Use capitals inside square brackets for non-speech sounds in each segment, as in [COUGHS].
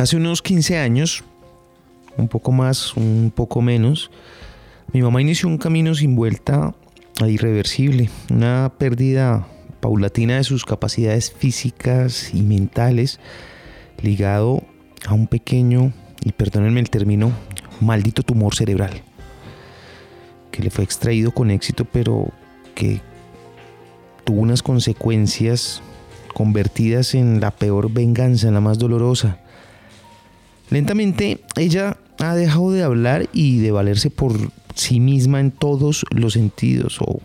Hace unos 15 años, un poco más, un poco menos, mi mamá inició un camino sin vuelta a irreversible, una pérdida paulatina de sus capacidades físicas y mentales, ligado a un pequeño, y perdónenme el término, maldito tumor cerebral, que le fue extraído con éxito, pero que tuvo unas consecuencias convertidas en la peor venganza, en la más dolorosa. Lentamente ella ha dejado de hablar y de valerse por sí misma en todos los sentidos, o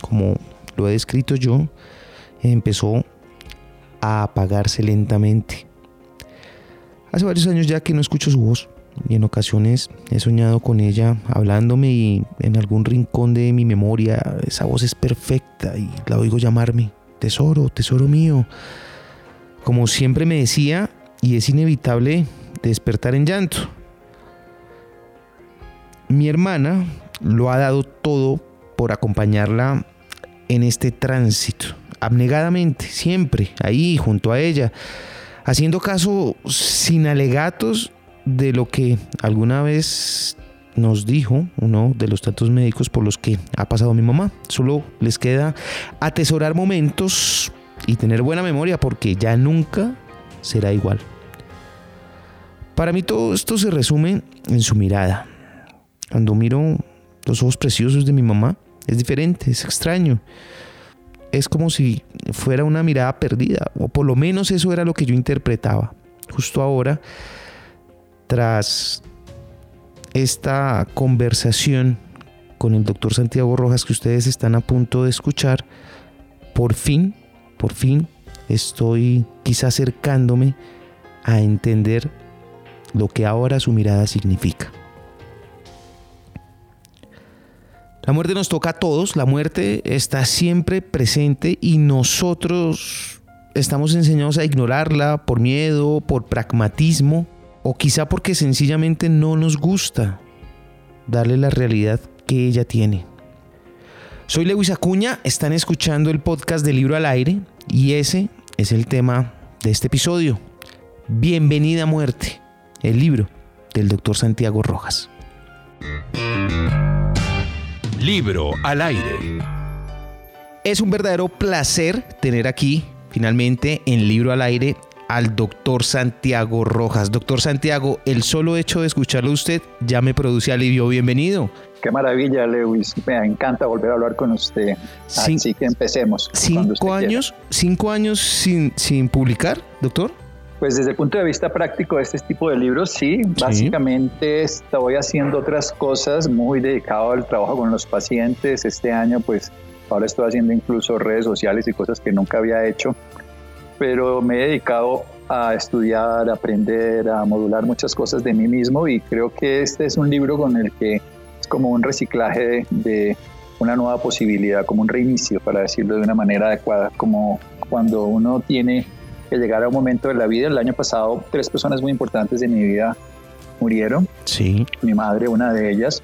como lo he descrito yo, empezó a apagarse lentamente. Hace varios años ya que no escucho su voz y en ocasiones he soñado con ella hablándome y en algún rincón de mi memoria esa voz es perfecta y la oigo llamarme, tesoro, tesoro mío. Como siempre me decía, y es inevitable despertar en llanto. Mi hermana lo ha dado todo por acompañarla en este tránsito, abnegadamente, siempre, ahí junto a ella, haciendo caso sin alegatos de lo que alguna vez nos dijo uno de los tantos médicos por los que ha pasado mi mamá. Solo les queda atesorar momentos y tener buena memoria porque ya nunca será igual. Para mí todo esto se resume en su mirada. Cuando miro los ojos preciosos de mi mamá, es diferente, es extraño. Es como si fuera una mirada perdida, o por lo menos eso era lo que yo interpretaba. Justo ahora, tras esta conversación con el doctor Santiago Rojas que ustedes están a punto de escuchar, por fin, por fin estoy quizá acercándome a entender lo que ahora su mirada significa. La muerte nos toca a todos, la muerte está siempre presente y nosotros estamos enseñados a ignorarla por miedo, por pragmatismo o quizá porque sencillamente no nos gusta darle la realidad que ella tiene. Soy Lewis Acuña, están escuchando el podcast de Libro al Aire y ese es el tema de este episodio. Bienvenida muerte el libro del doctor Santiago Rojas. Libro al aire. Es un verdadero placer tener aquí, finalmente, en Libro al aire, al doctor Santiago Rojas. Doctor Santiago, el solo hecho de escucharlo usted ya me produce alivio. Bienvenido. Qué maravilla, Lewis. Me encanta volver a hablar con usted. Así que empecemos. ¿Cinco años, cinco años sin, sin publicar, doctor? Pues desde el punto de vista práctico de este tipo de libros, sí. Básicamente estoy haciendo otras cosas muy dedicado al trabajo con los pacientes. Este año, pues ahora estoy haciendo incluso redes sociales y cosas que nunca había hecho. Pero me he dedicado a estudiar, a aprender, a modular muchas cosas de mí mismo y creo que este es un libro con el que es como un reciclaje de una nueva posibilidad, como un reinicio, para decirlo de una manera adecuada, como cuando uno tiene que llegara un momento de la vida. El año pasado, tres personas muy importantes de mi vida murieron. Sí. Mi madre, una de ellas,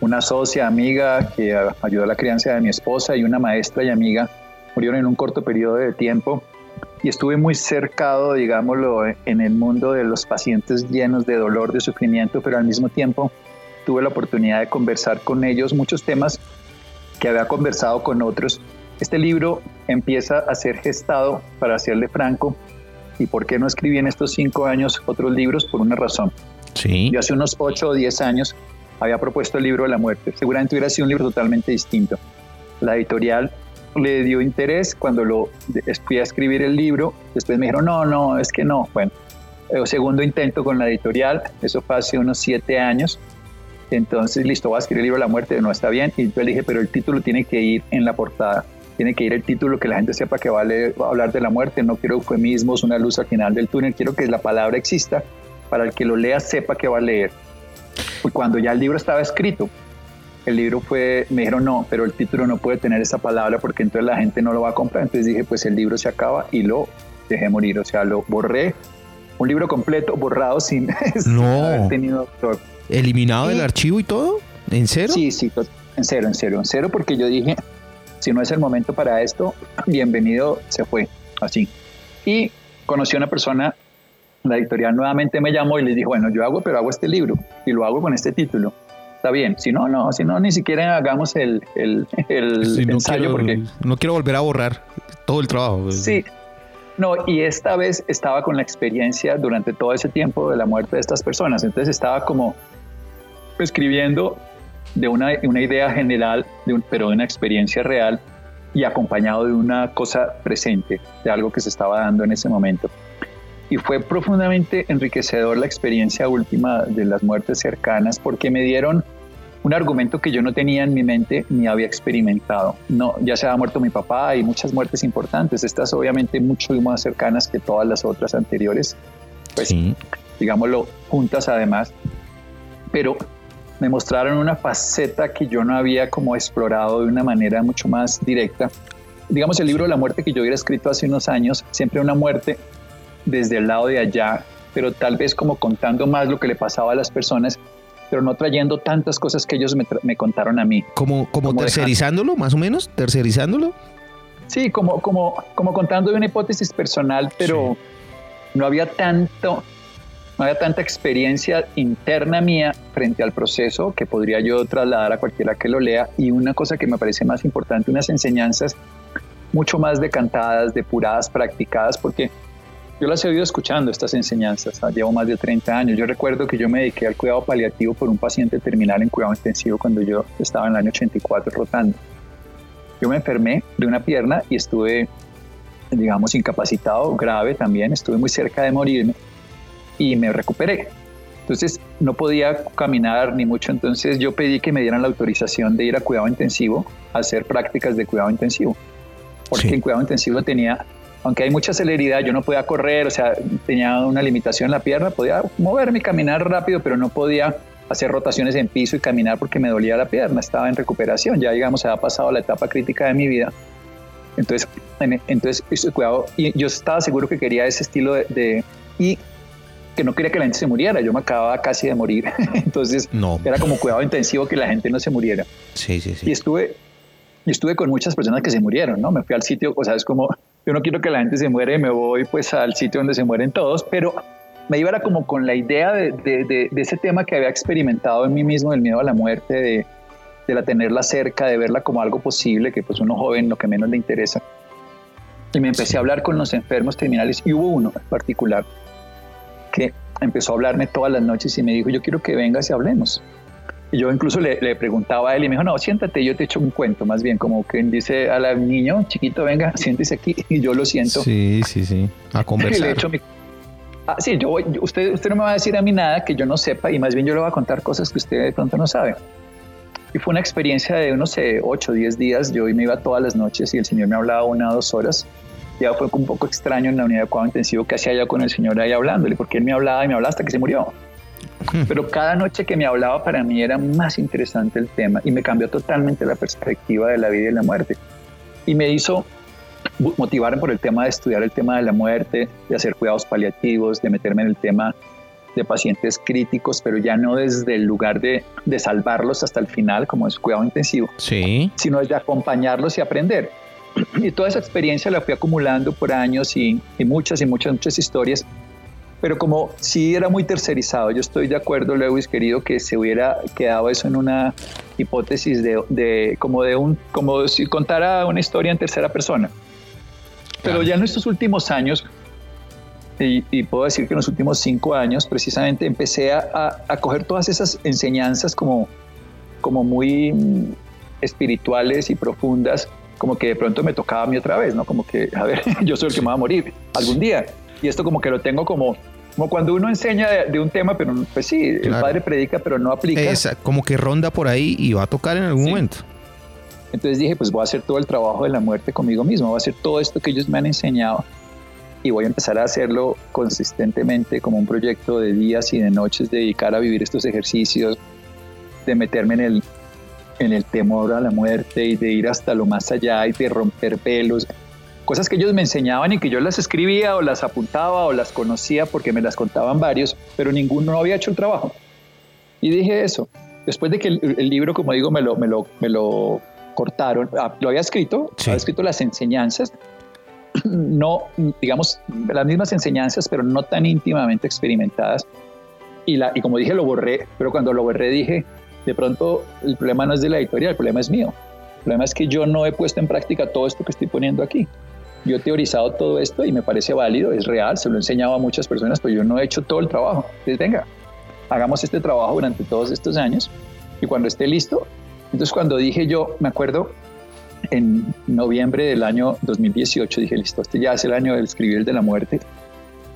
una socia, amiga que ayudó a la crianza de mi esposa y una maestra y amiga murieron en un corto periodo de tiempo. Y estuve muy cercado, digámoslo, en el mundo de los pacientes llenos de dolor, de sufrimiento, pero al mismo tiempo tuve la oportunidad de conversar con ellos muchos temas que había conversado con otros este libro empieza a ser gestado, para serle franco, y por qué no escribí en estos cinco años otros libros, por una razón. Sí. Yo hace unos ocho o diez años había propuesto el libro de la muerte. Seguramente hubiera sido un libro totalmente distinto. La editorial le dio interés cuando lo fui a escribir el libro. Después me dijeron, no, no, es que no. Bueno, el segundo intento con la editorial, eso fue hace unos siete años. Entonces, listo, voy a escribir el libro de la muerte, no está bien. Y yo le dije, pero el título tiene que ir en la portada tiene que ir el título, que la gente sepa que vale hablar de la muerte, no quiero eufemismos, una luz al final del túnel, quiero que la palabra exista para el que lo lea sepa que va a leer. Y cuando ya el libro estaba escrito, el libro fue, me dijeron no, pero el título no puede tener esa palabra porque entonces la gente no lo va a comprar, entonces dije pues el libro se acaba y lo dejé morir, o sea, lo borré, un libro completo borrado sin, [LAUGHS] no. haber tenido ¿Eliminado del archivo y todo? ¿En cero? Sí, sí, en cero, en cero, en cero porque yo dije, si no es el momento para esto, [CLEARS THROAT] bienvenido, se fue, así. Y conocí a una persona la editorial nuevamente me llamó y les dijo, bueno, yo hago, pero hago este libro y lo hago con este título. Está bien, si no, no, si no, ni siquiera hagamos el, el, [LAUGHS] el ensayo porque... No quiero volver a borrar todo el trabajo. Sí, no, y esta vez estaba con la experiencia durante todo ese tiempo de la muerte de estas personas, entonces estaba como escribiendo de una, una idea general, de pero de una experiencia real y acompañado de una cosa presente, de algo que se estaba dando en ese momento y fue profundamente enriquecedor la experiencia última de las muertes cercanas porque me dieron un argumento que yo no tenía en mi mente ni había experimentado. No, ya se ha muerto mi papá y muchas muertes importantes, estas obviamente mucho más cercanas que todas las otras anteriores, pues digámoslo juntas además, pero me mostraron una faceta que yo no había como explorado de una manera mucho más directa. Digamos el libro de la muerte que yo hubiera escrito hace unos años, siempre una muerte desde el lado de allá, pero tal vez como contando más lo que le pasaba a las personas, pero no trayendo tantas cosas que ellos me, contaron a mí. ¿Como, como, tercerizándolo, más o menos? ¿Tercerizándolo? Sí, como, como, como contando de una hipótesis personal, pero no había tanto, no había tanta experiencia interna mía frente al proceso que podría yo trasladar a cualquiera que lo lea. Y una cosa que me parece más importante, unas enseñanzas mucho más decantadas, depuradas, practicadas, porque yo las he oído escuchando, estas enseñanzas, llevo más de 30 años. Yo recuerdo que yo me dediqué al cuidado paliativo por un paciente terminal en cuidado intensivo cuando yo estaba en el año 84 rotando. Yo me enfermé de una pierna y estuve, digamos, incapacitado, grave también, estuve muy cerca de morirme y me recuperé. Entonces no podía caminar ni mucho, entonces yo pedí que me dieran la autorización de ir a cuidado intensivo, a hacer prácticas de cuidado intensivo, porque en cuidado intensivo tenía aunque hay mucha celeridad, yo no podía correr, o sea, tenía una limitación en la pierna, podía moverme y caminar rápido, pero no podía hacer rotaciones en piso y caminar porque me dolía la pierna, estaba en recuperación, ya digamos, se ha pasado la etapa crítica de mi vida. Entonces, entonces cuidado, y yo estaba seguro que quería ese estilo de, y que no quería que la gente se muriera, yo me acababa casi de morir, [LAUGHS] entonces no. era como cuidado intensivo que la gente no se muriera. Sí, sí, sí. Y estuve, y estuve con muchas personas que se murieron, ¿no? Me fui al sitio, o sea, es como yo no quiero que la gente se muere, me voy pues al sitio donde se mueren todos, pero me iba como con la idea de, de, ese tema que había experimentado en mí mismo, del miedo a la muerte, de, de la tenerla cerca, de verla como algo posible, que pues uno joven lo que menos le interesa. Y me empecé a hablar con los enfermos terminales y hubo uno en particular que empezó a hablarme todas las noches y me dijo, yo quiero que vengas y hablemos. Y yo incluso le, preguntaba a él y me dijo, no, siéntate, yo te echo un cuento, más bien como que dice al niño, chiquito, venga, siéntese aquí [LAUGHS] y yo lo siento. Sí, sí, sí, a [LAUGHS] conversar. ah, sí, yo, usted, usted no me va a decir a mí nada que yo no sepa y más bien yo le voy a contar cosas que usted de pronto no sabe. Y fue una experiencia de unos 8 o 10 días, yo me iba todas las noches y el señor me hablaba una o dos horas. Ya fue un poco extraño en la unidad de cuidado intensivo que hacía yo con el señor ahí hablándole, porque él me hablaba y me hablaba hasta que se murió. Pero cada noche que me hablaba para mí era más interesante el tema y me cambió totalmente la perspectiva de la vida y la muerte. Y me hizo motivarme por el tema de estudiar el tema de la muerte, de hacer cuidados paliativos, de meterme en el tema de pacientes críticos, pero ya no desde el lugar de, de salvarlos hasta el final, como es cuidado intensivo, sí. sino desde acompañarlos y aprender. Y toda esa experiencia la fui acumulando por años y, y muchas y muchas, muchas historias pero como si era muy tercerizado, yo estoy de acuerdo, Lewis, querido, que se hubiera quedado eso en una hipótesis de, como de un, como si contara una historia en tercera persona. Pero ya en estos últimos años, y, puedo decir que en los últimos cinco años, precisamente empecé a, a, coger todas esas enseñanzas como, como muy espirituales y profundas, como que de pronto me tocaba a mí otra vez, ¿no? Como que, a ver, [LAUGHS] yo soy el que me va a morir algún día. Y esto como que lo tengo como como cuando uno enseña de, un tema, pero pues sí, el padre predica, pero no aplica. Esa, como que ronda por ahí y va a tocar en algún momento. Entonces dije, pues voy a hacer todo el trabajo de la muerte conmigo mismo, voy a hacer todo esto que ellos me han enseñado y voy a empezar a hacerlo consistentemente como un proyecto de días y de noches, dedicar a vivir estos ejercicios, de meterme en el, en el temor a la muerte y de ir hasta lo más allá y de romper velos cosas que ellos me enseñaban y que yo las escribía o las apuntaba o las conocía porque me las contaban varios, pero ninguno había hecho el trabajo. Y dije eso. Después de que el, libro, como digo, me lo, me lo, me lo cortaron, ah, lo había escrito, había escrito las enseñanzas, [CLEARS THROAT] no, digamos, las mismas enseñanzas, pero no tan íntimamente experimentadas. Y, la, y como dije, lo borré, pero cuando lo borré dije, de pronto el problema no es de la editorial, el problema es mío. El problema es que yo no he puesto en práctica todo esto que estoy poniendo aquí. Yo he teorizado todo esto y me parece válido, es real, se lo he enseñado a muchas personas, pero yo no he hecho todo el trabajo. Entonces, venga, hagamos este trabajo durante todos estos años y cuando esté listo, entonces cuando dije yo, me acuerdo, en noviembre del año 2018 dije, listo, este ya es el año del escribir el de la muerte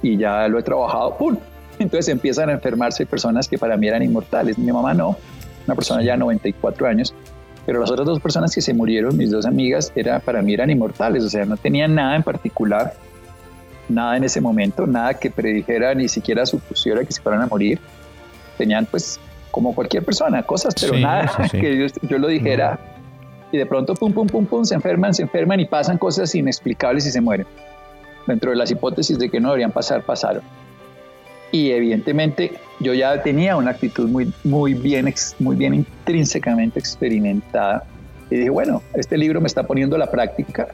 y ya lo he trabajado, ¡pum! Entonces empiezan a enfermarse personas que para mí eran inmortales. Mi mamá no, una persona ya de 94 años, pero las otras dos personas que se murieron, mis dos amigas, era, para mí eran inmortales, o sea, no tenían nada en particular, nada en ese momento, nada que predijera, ni siquiera supusiera que se fueran a morir. Tenían pues como cualquier persona, cosas, pero nada [LAUGHS] que yo, lo dijera. Y de pronto, pum, pum, pum, pum, se enferman, se enferman y pasan cosas inexplicables y se mueren. Dentro de las hipótesis de que no deberían pasar, pasaron y evidentemente yo ya tenía una actitud muy, muy, bien, muy bien intrínsecamente experimentada. Y dije, bueno, este libro me está poniendo la práctica.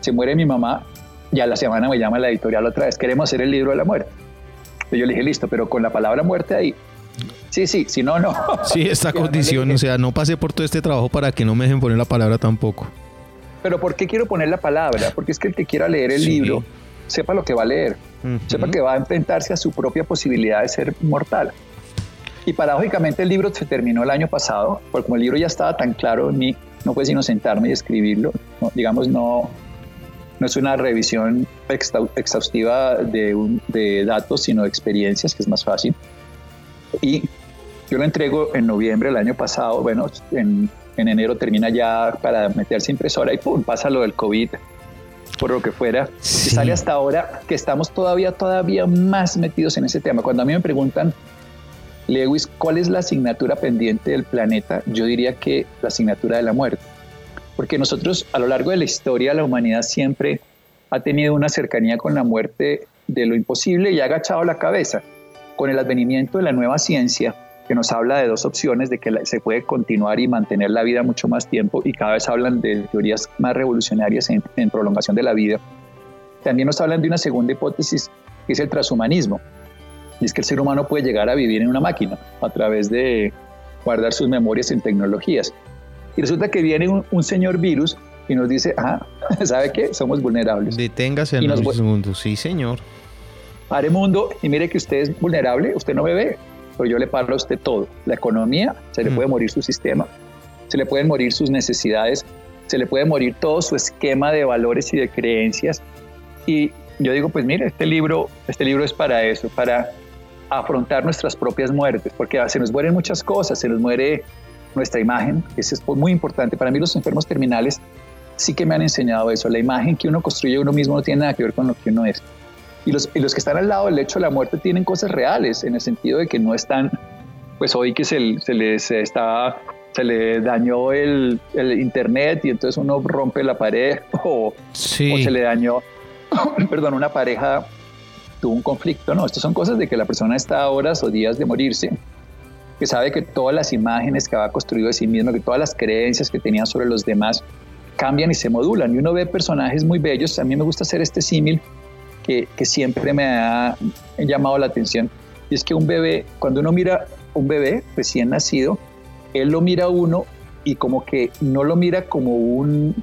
Se muere mi mamá, ya la semana me llama la editorial otra vez, queremos hacer el libro de la muerte. Y yo le dije, listo, pero con la palabra muerte ahí. Sí, sí, si no, no. Sí, esta [LAUGHS] condición, o sea, no pasé por todo este trabajo para que no me dejen poner la palabra tampoco. Pero ¿por qué quiero poner la palabra? Porque es que el que quiera leer el libro sepa lo que va a leer, sepa que va a enfrentarse a su propia posibilidad de ser mortal. Y paradójicamente el libro se terminó el año pasado, porque como el libro ya estaba tan claro en mí, no fue sino sentarme y escribirlo. digamos, no, no es una revisión exhaustiva de, de datos, sino de experiencias, que es más fácil. Y yo lo entrego en noviembre del año pasado, bueno, en, en enero termina ya para meterse impresora y pum, pasa lo del COVID por lo que fuera, y sale hasta ahora que estamos todavía, todavía más metidos en ese tema. Cuando a mí me preguntan, Lewis, ¿cuál es la asignatura pendiente del planeta? Yo diría que la asignatura de la muerte. Porque nosotros a lo largo de la historia, la humanidad siempre ha tenido una cercanía con la muerte de lo imposible y ha agachado la cabeza. Con el advenimiento de la nueva ciencia, que nos habla de dos opciones, de que se puede continuar y mantener la vida mucho más tiempo y cada vez hablan de teorías más revolucionarias en, prolongación de la vida. También nos hablan de una segunda hipótesis que es el transhumanismo, y es que el ser humano puede llegar a vivir en una máquina a través de guardar sus memorias en tecnologías. Y resulta que viene un, señor virus y nos dice, ah, [LAUGHS] ¿sabe qué? Somos vulnerables. Deténgase en el mundo, sí señor. Pare mundo y mire que usted es vulnerable, usted no bebe, yo le paro a usted todo. La economía, se le puede morir su sistema, se le pueden morir sus necesidades, se le puede morir todo su esquema de valores y de creencias. Y yo digo, pues mire, este libro, este libro es para eso, para afrontar nuestras propias muertes, porque se nos mueren muchas cosas, se nos muere nuestra imagen, que eso es muy importante. Para mí los enfermos terminales sí que me han enseñado eso, la imagen que uno construye uno mismo no tiene nada que ver con lo que uno es. Y los, y los que están al lado del hecho de la muerte tienen cosas reales, en el sentido de que no están, pues hoy que se, se les está se le dañó el, el, internet y entonces uno rompe la pared [LAUGHS] o, sí. o se le dañó, [COUGHS] perdón, una pareja tuvo un conflicto, no, estas son cosas de que la persona está a horas o días de morirse, que sabe que todas las imágenes que ha construido de sí mismo, que todas las creencias que tenía sobre los demás cambian y se modulan. Y uno ve personajes muy bellos, a mí me gusta hacer este símil que, siempre me ha llamado la atención. Y es que un bebé, cuando uno mira un bebé recién nacido, él lo mira a uno y como que no lo mira como un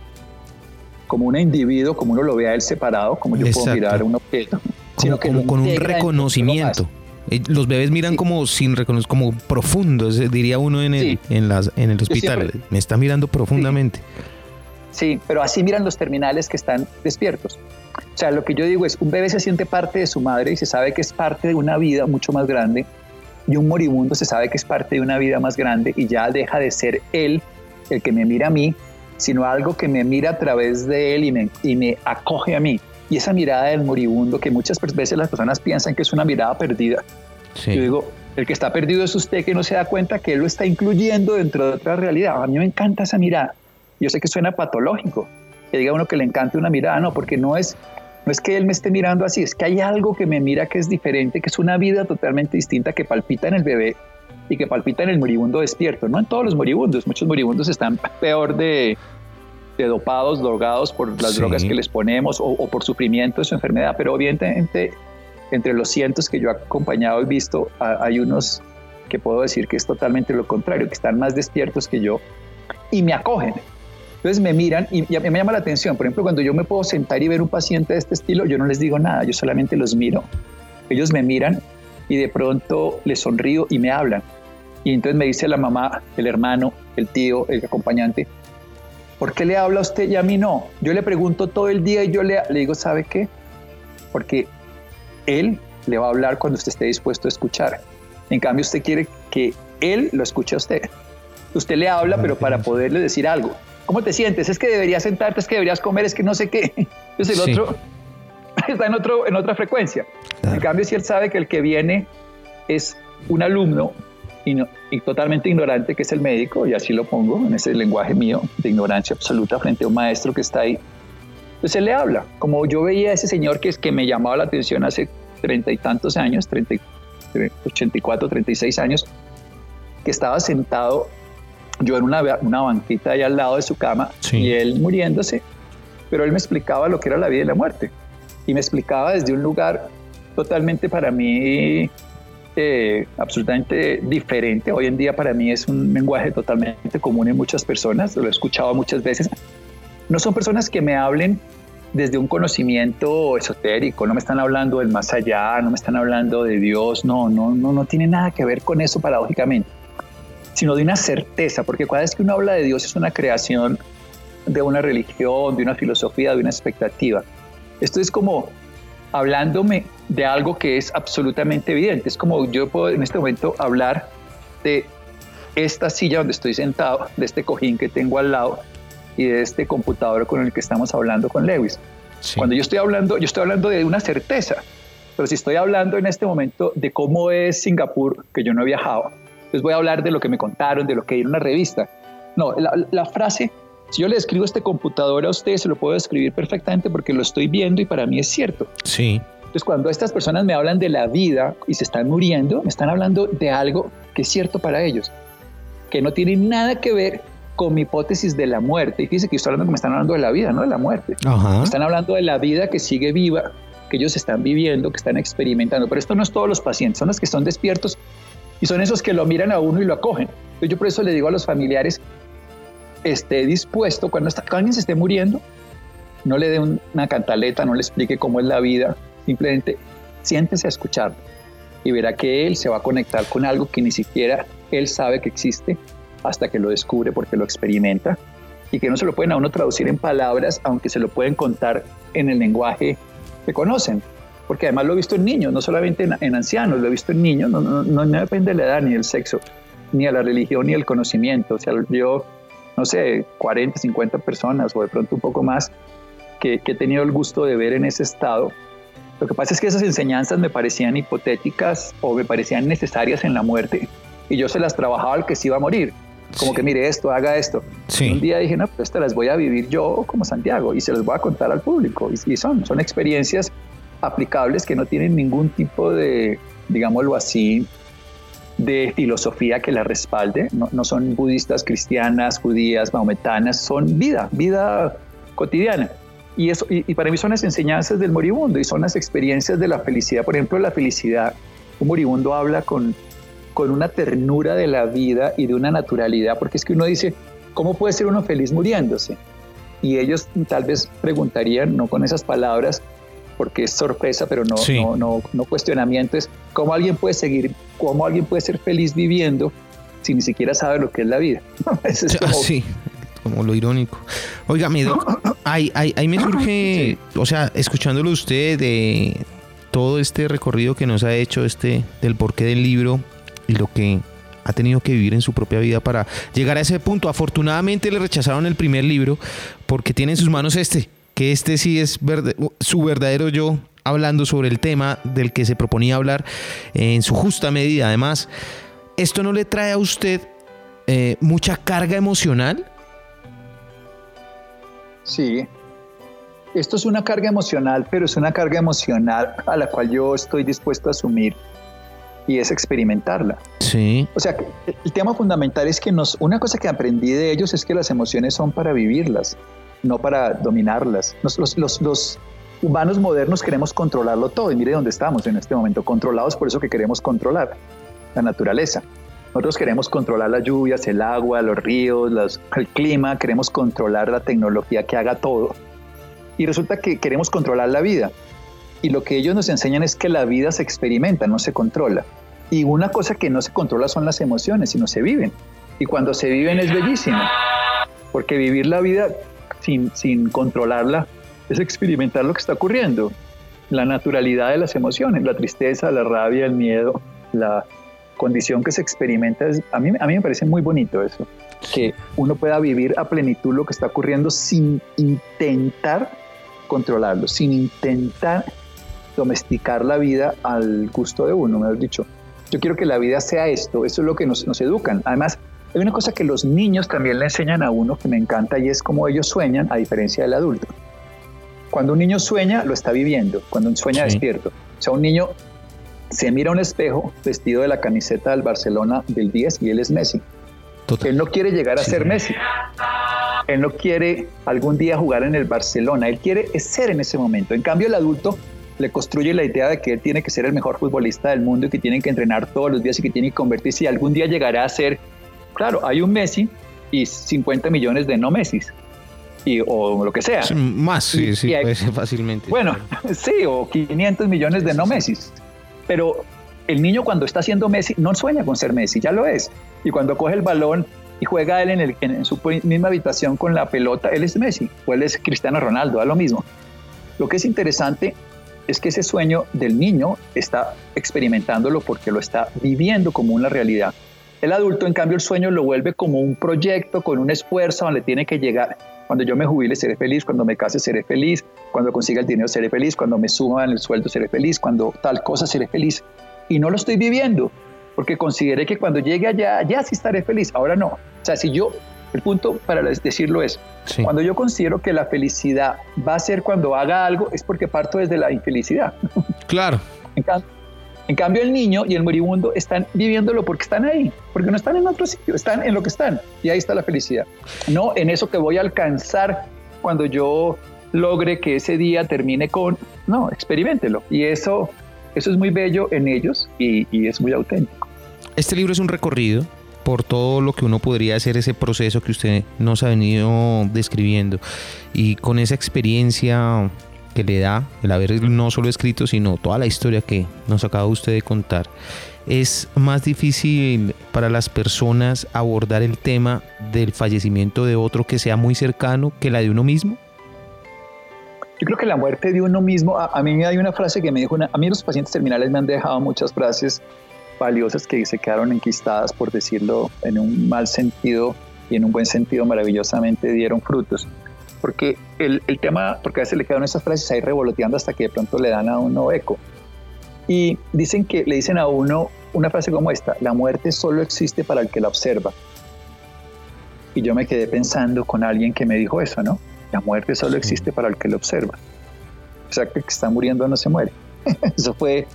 como un individuo, como uno lo ve a él separado, como yo puedo mirar un objeto, sino como, con un reconocimiento. Eh, los bebés miran como sin reconocer, como profundos, diría uno en el, en las, en el hospital. Me está mirando profundamente. sí, pero así miran los terminales que están despiertos. O sea, lo que yo digo es, un bebé se siente parte de su madre y se sabe que es parte de una vida mucho más grande, y un moribundo se sabe que es parte de una vida más grande y ya deja de ser él el que me mira a mí, sino algo que me mira a través de él y me, y me acoge a mí. Y esa mirada del moribundo, que muchas veces las personas piensan que es una mirada perdida, yo digo, el que está perdido es usted que no se da cuenta que él lo está incluyendo dentro de otra realidad. A mí me encanta esa mirada. Yo sé que suena patológico, que diga uno que le encante una mirada, no, porque no es, no es que él me esté mirando así, es que hay algo que me mira que es diferente, que es una vida totalmente distinta que palpita en el bebé y que palpita en el moribundo despierto, no en todos los moribundos, muchos moribundos están peor de, dopados, drogados por las drogas que les ponemos o, por sufrimiento de su enfermedad, pero obviamente entre los cientos que yo he acompañado y visto, hay unos que puedo decir que es totalmente lo contrario, que están más despiertos que yo y me acogen. Entonces me miran y, y me llama la atención. Por ejemplo, cuando yo me puedo sentar y ver un paciente de este estilo, yo no les digo nada, yo solamente los miro. Ellos me miran y de pronto les sonrío y me hablan. Y entonces me dice la mamá, el hermano, el tío, el acompañante, ¿por qué le habla a usted y a mí no? Yo le pregunto todo el día y yo le, le digo, ¿sabe qué? Porque él le va a hablar cuando usted esté dispuesto a escuchar. En cambio, usted quiere que él lo escuche a usted. Usted le habla, pero para poderle decir algo. ¿Cómo te sientes? Es que deberías sentarte, es que deberías comer, es que no sé qué. [LAUGHS] Entonces el otro [LAUGHS] está en, otro, en otra frecuencia. En cambio, si él sabe que el que viene es un alumno y, totalmente ignorante, que es el médico, y así lo pongo en ese lenguaje mío de ignorancia absoluta frente a un maestro que está ahí, pues él le habla. Como yo veía a ese señor que, es, que me llamaba la atención hace treinta y tantos años, 30, 84, 36 años, que estaba sentado yo en una, una banquita ahí al lado de su cama y él muriéndose, pero él me explicaba lo que era la vida y la muerte. Y me explicaba desde un lugar totalmente para mí eh, absolutamente diferente. Hoy en día para mí es un lenguaje totalmente común en muchas personas, lo he escuchado muchas veces. No son personas que me hablen desde un conocimiento esotérico, no me están hablando del más allá, no me están hablando de Dios, no, no, no, no tiene nada que ver con eso paradójicamente, sino de una certeza, porque cada vez que uno habla de Dios es una creación de una religión, de una filosofía, de una expectativa. Esto es como hablándome de algo que es absolutamente evidente. Es como yo puedo en este momento hablar de esta silla donde estoy sentado, de este cojín que tengo al lado y de este computador con el que estamos hablando con Lewis. Cuando yo estoy hablando, yo estoy hablando de una certeza, pero si estoy hablando en este momento de cómo es Singapur, que yo no he viajado, pues voy a hablar de lo que me contaron, de lo que hay en una revista. No, la, la frase si yo le escribo este computador a usted, se lo puedo escribir perfectamente porque lo estoy viendo y para mí es cierto. Sí. Entonces, cuando estas personas me hablan de la vida y se están muriendo, me están hablando de algo que es cierto para ellos, que no tiene nada que ver con mi hipótesis de la muerte. Y fíjense que estoy hablando que me están hablando de la vida, no de la muerte. Me están hablando de la vida que sigue viva, que ellos están viviendo, que están experimentando. Pero esto no es todos los pacientes, son los que son despiertos y son esos que lo miran a uno y lo acogen. Yo por eso le digo a los familiares, esté dispuesto, cuando, alguien se esté muriendo, no le dé una cantaleta, no le explique cómo es la vida, simplemente siéntese a escuchar y verá que él se va a conectar con algo que ni siquiera él sabe que existe hasta que lo descubre porque lo experimenta y que no se lo pueden a uno traducir en palabras, aunque se lo pueden contar en el lenguaje que conocen. Porque además lo he visto en niños, no solamente en, ancianos, lo he visto en niños, no, no, no, depende de la edad, ni del sexo, ni de la religión, ni el conocimiento. O sea, yo no sé, 40, 50 personas o de pronto un poco más que, he tenido el gusto de ver en ese estado. Lo que pasa es que esas enseñanzas me parecían hipotéticas o me parecían necesarias en la muerte y yo se las trabajaba al que se iba a morir. Como que mire esto, haga esto. Un día dije, no, pues estas las voy a vivir yo como Santiago y se las voy a contar al público. Y, y son, son experiencias aplicables que no tienen ningún tipo de, digámoslo así, de filosofía que la respalde, no, son budistas, cristianas, judías, mahometanas, son vida, vida cotidiana. Y, eso, y, para mí son las enseñanzas del moribundo y son las experiencias de la felicidad. Por ejemplo, la felicidad, un moribundo habla con, con una ternura de la vida y de una naturalidad, porque es que uno dice, ¿cómo puede ser uno feliz muriéndose? Y ellos tal vez preguntarían, no con esas palabras, porque es sorpresa, pero no, no, no, no, cuestionamiento, es cómo alguien puede seguir, cómo alguien puede ser feliz viviendo si ni siquiera sabe lo que es la vida. [LAUGHS] es como... Sí, como lo irónico. Oiga, mi [COUGHS] ahí, ahí, me surge, o sea, escuchándolo usted de todo este recorrido que nos ha hecho, este del porqué del libro y lo que ha tenido que vivir en su propia vida para llegar a ese punto. Afortunadamente le rechazaron el primer libro porque tiene en sus manos este, que este sí es su verdadero yo hablando sobre el tema del que se proponía hablar en su justa medida. Además, ¿esto no le trae a usted eh, mucha carga emocional? Sí, esto es una carga emocional, pero es una carga emocional a la cual yo estoy dispuesto a asumir y es experimentarla. Sí. O sea, el tema fundamental es que nos, una cosa que aprendí de ellos es que las emociones son para vivirlas no para dominarlas. Los, los, los, humanos modernos queremos controlarlo todo y mire dónde estamos en este momento, controlados por eso que queremos controlar la naturaleza. Nosotros queremos controlar las lluvias, el agua, los ríos, el clima, queremos controlar la tecnología que haga todo. Y resulta que queremos controlar la vida. Y lo que ellos nos enseñan es que la vida se experimenta, no se controla. Y una cosa que no se controla son las emociones, sino se viven. Y cuando se viven es bellísimo. Porque vivir la vida sin, sin controlarla es experimentar lo que está ocurriendo. La naturalidad de las emociones, la tristeza, la rabia, el miedo, la condición que se experimenta. a, mí, a mí me parece muy bonito eso. Que uno pueda vivir a plenitud lo que está ocurriendo sin intentar controlarlo, sin intentar domesticar la vida al gusto de uno, me has dicho. Yo quiero que la vida sea esto, eso es lo que nos, nos educan. Además, hay una cosa que los niños también le enseñan a uno que me encanta y es cómo ellos sueñan a diferencia del adulto. Cuando un niño sueña, lo está viviendo, cuando sueña despierto. O sea, un niño se mira a un espejo vestido de la camiseta del Barcelona del 10 y él es Messi. Él no quiere llegar a ser Messi. Él no quiere algún día jugar en el Barcelona. Él quiere ser en ese momento. En cambio, el adulto le construye la idea de que él tiene que ser el mejor futbolista del mundo y que tiene que entrenar todos los días y que tiene que convertirse y algún día llegará a ser, claro, hay un Messi y 50 millones de no Messi. Y, o lo que sea. más, sí, sí, puede ser fácilmente. Bueno, [LAUGHS] sí, o 500 millones de no Messi. Pero el niño cuando está haciendo Messi no sueña con ser Messi, ya lo es. Y cuando coge el balón y juega él en, el, en su misma habitación con la pelota, él es Messi o él es Cristiano Ronaldo, da lo mismo. Lo que es interesante es que ese sueño del niño está experimentándolo porque lo está viviendo como una realidad. El adulto, en cambio, el sueño lo vuelve como un proyecto con un esfuerzo donde tiene que llegar. Cuando yo me jubile seré feliz, cuando me case seré feliz, cuando consiga el dinero seré feliz, cuando me suban el sueldo seré feliz, cuando tal cosa seré feliz. Y no lo estoy viviendo, porque consideré que cuando llegue allá, ya sí estaré feliz. Ahora no. O sea, si yo, el punto para decirlo es, cuando yo considero que la felicidad va a ser cuando haga algo, es porque parto desde la infelicidad. Claro. En, cambio, el niño y el moribundo están viviéndolo porque están ahí, porque no están en otro sitio, están en lo que están. Y ahí está la felicidad. No en eso que voy a alcanzar cuando yo logre que ese día termine con, no, experimentelo. Y eso, eso es muy bello en ellos y, y es muy auténtico. Este libro es un recorrido por todo lo que uno podría hacer ese proceso que usted nos ha venido describiendo y con esa experiencia que le da el haber no solo escrito sino toda la historia que nos acaba usted de contar es más difícil para las personas abordar el tema del fallecimiento de otro que sea muy cercano que la de uno mismo yo creo que la muerte de uno mismo, a, mí mí hay una frase que me dijo, a mí los pacientes terminales me han dejado muchas frases valiosas que se quedaron enquistadas, por decirlo en un mal sentido y en un buen sentido, maravillosamente dieron frutos. Porque el, el tema, porque a veces le quedan esas frases ahí revoloteando hasta que de pronto le dan a uno eco. Y dicen que le dicen a uno una frase como esta, la muerte solo existe para el que la observa. Y yo me quedé pensando con alguien que me dijo eso, ¿no? La muerte solo existe para el que la observa. O sea, que el que está muriendo no se muere. [LAUGHS] eso fue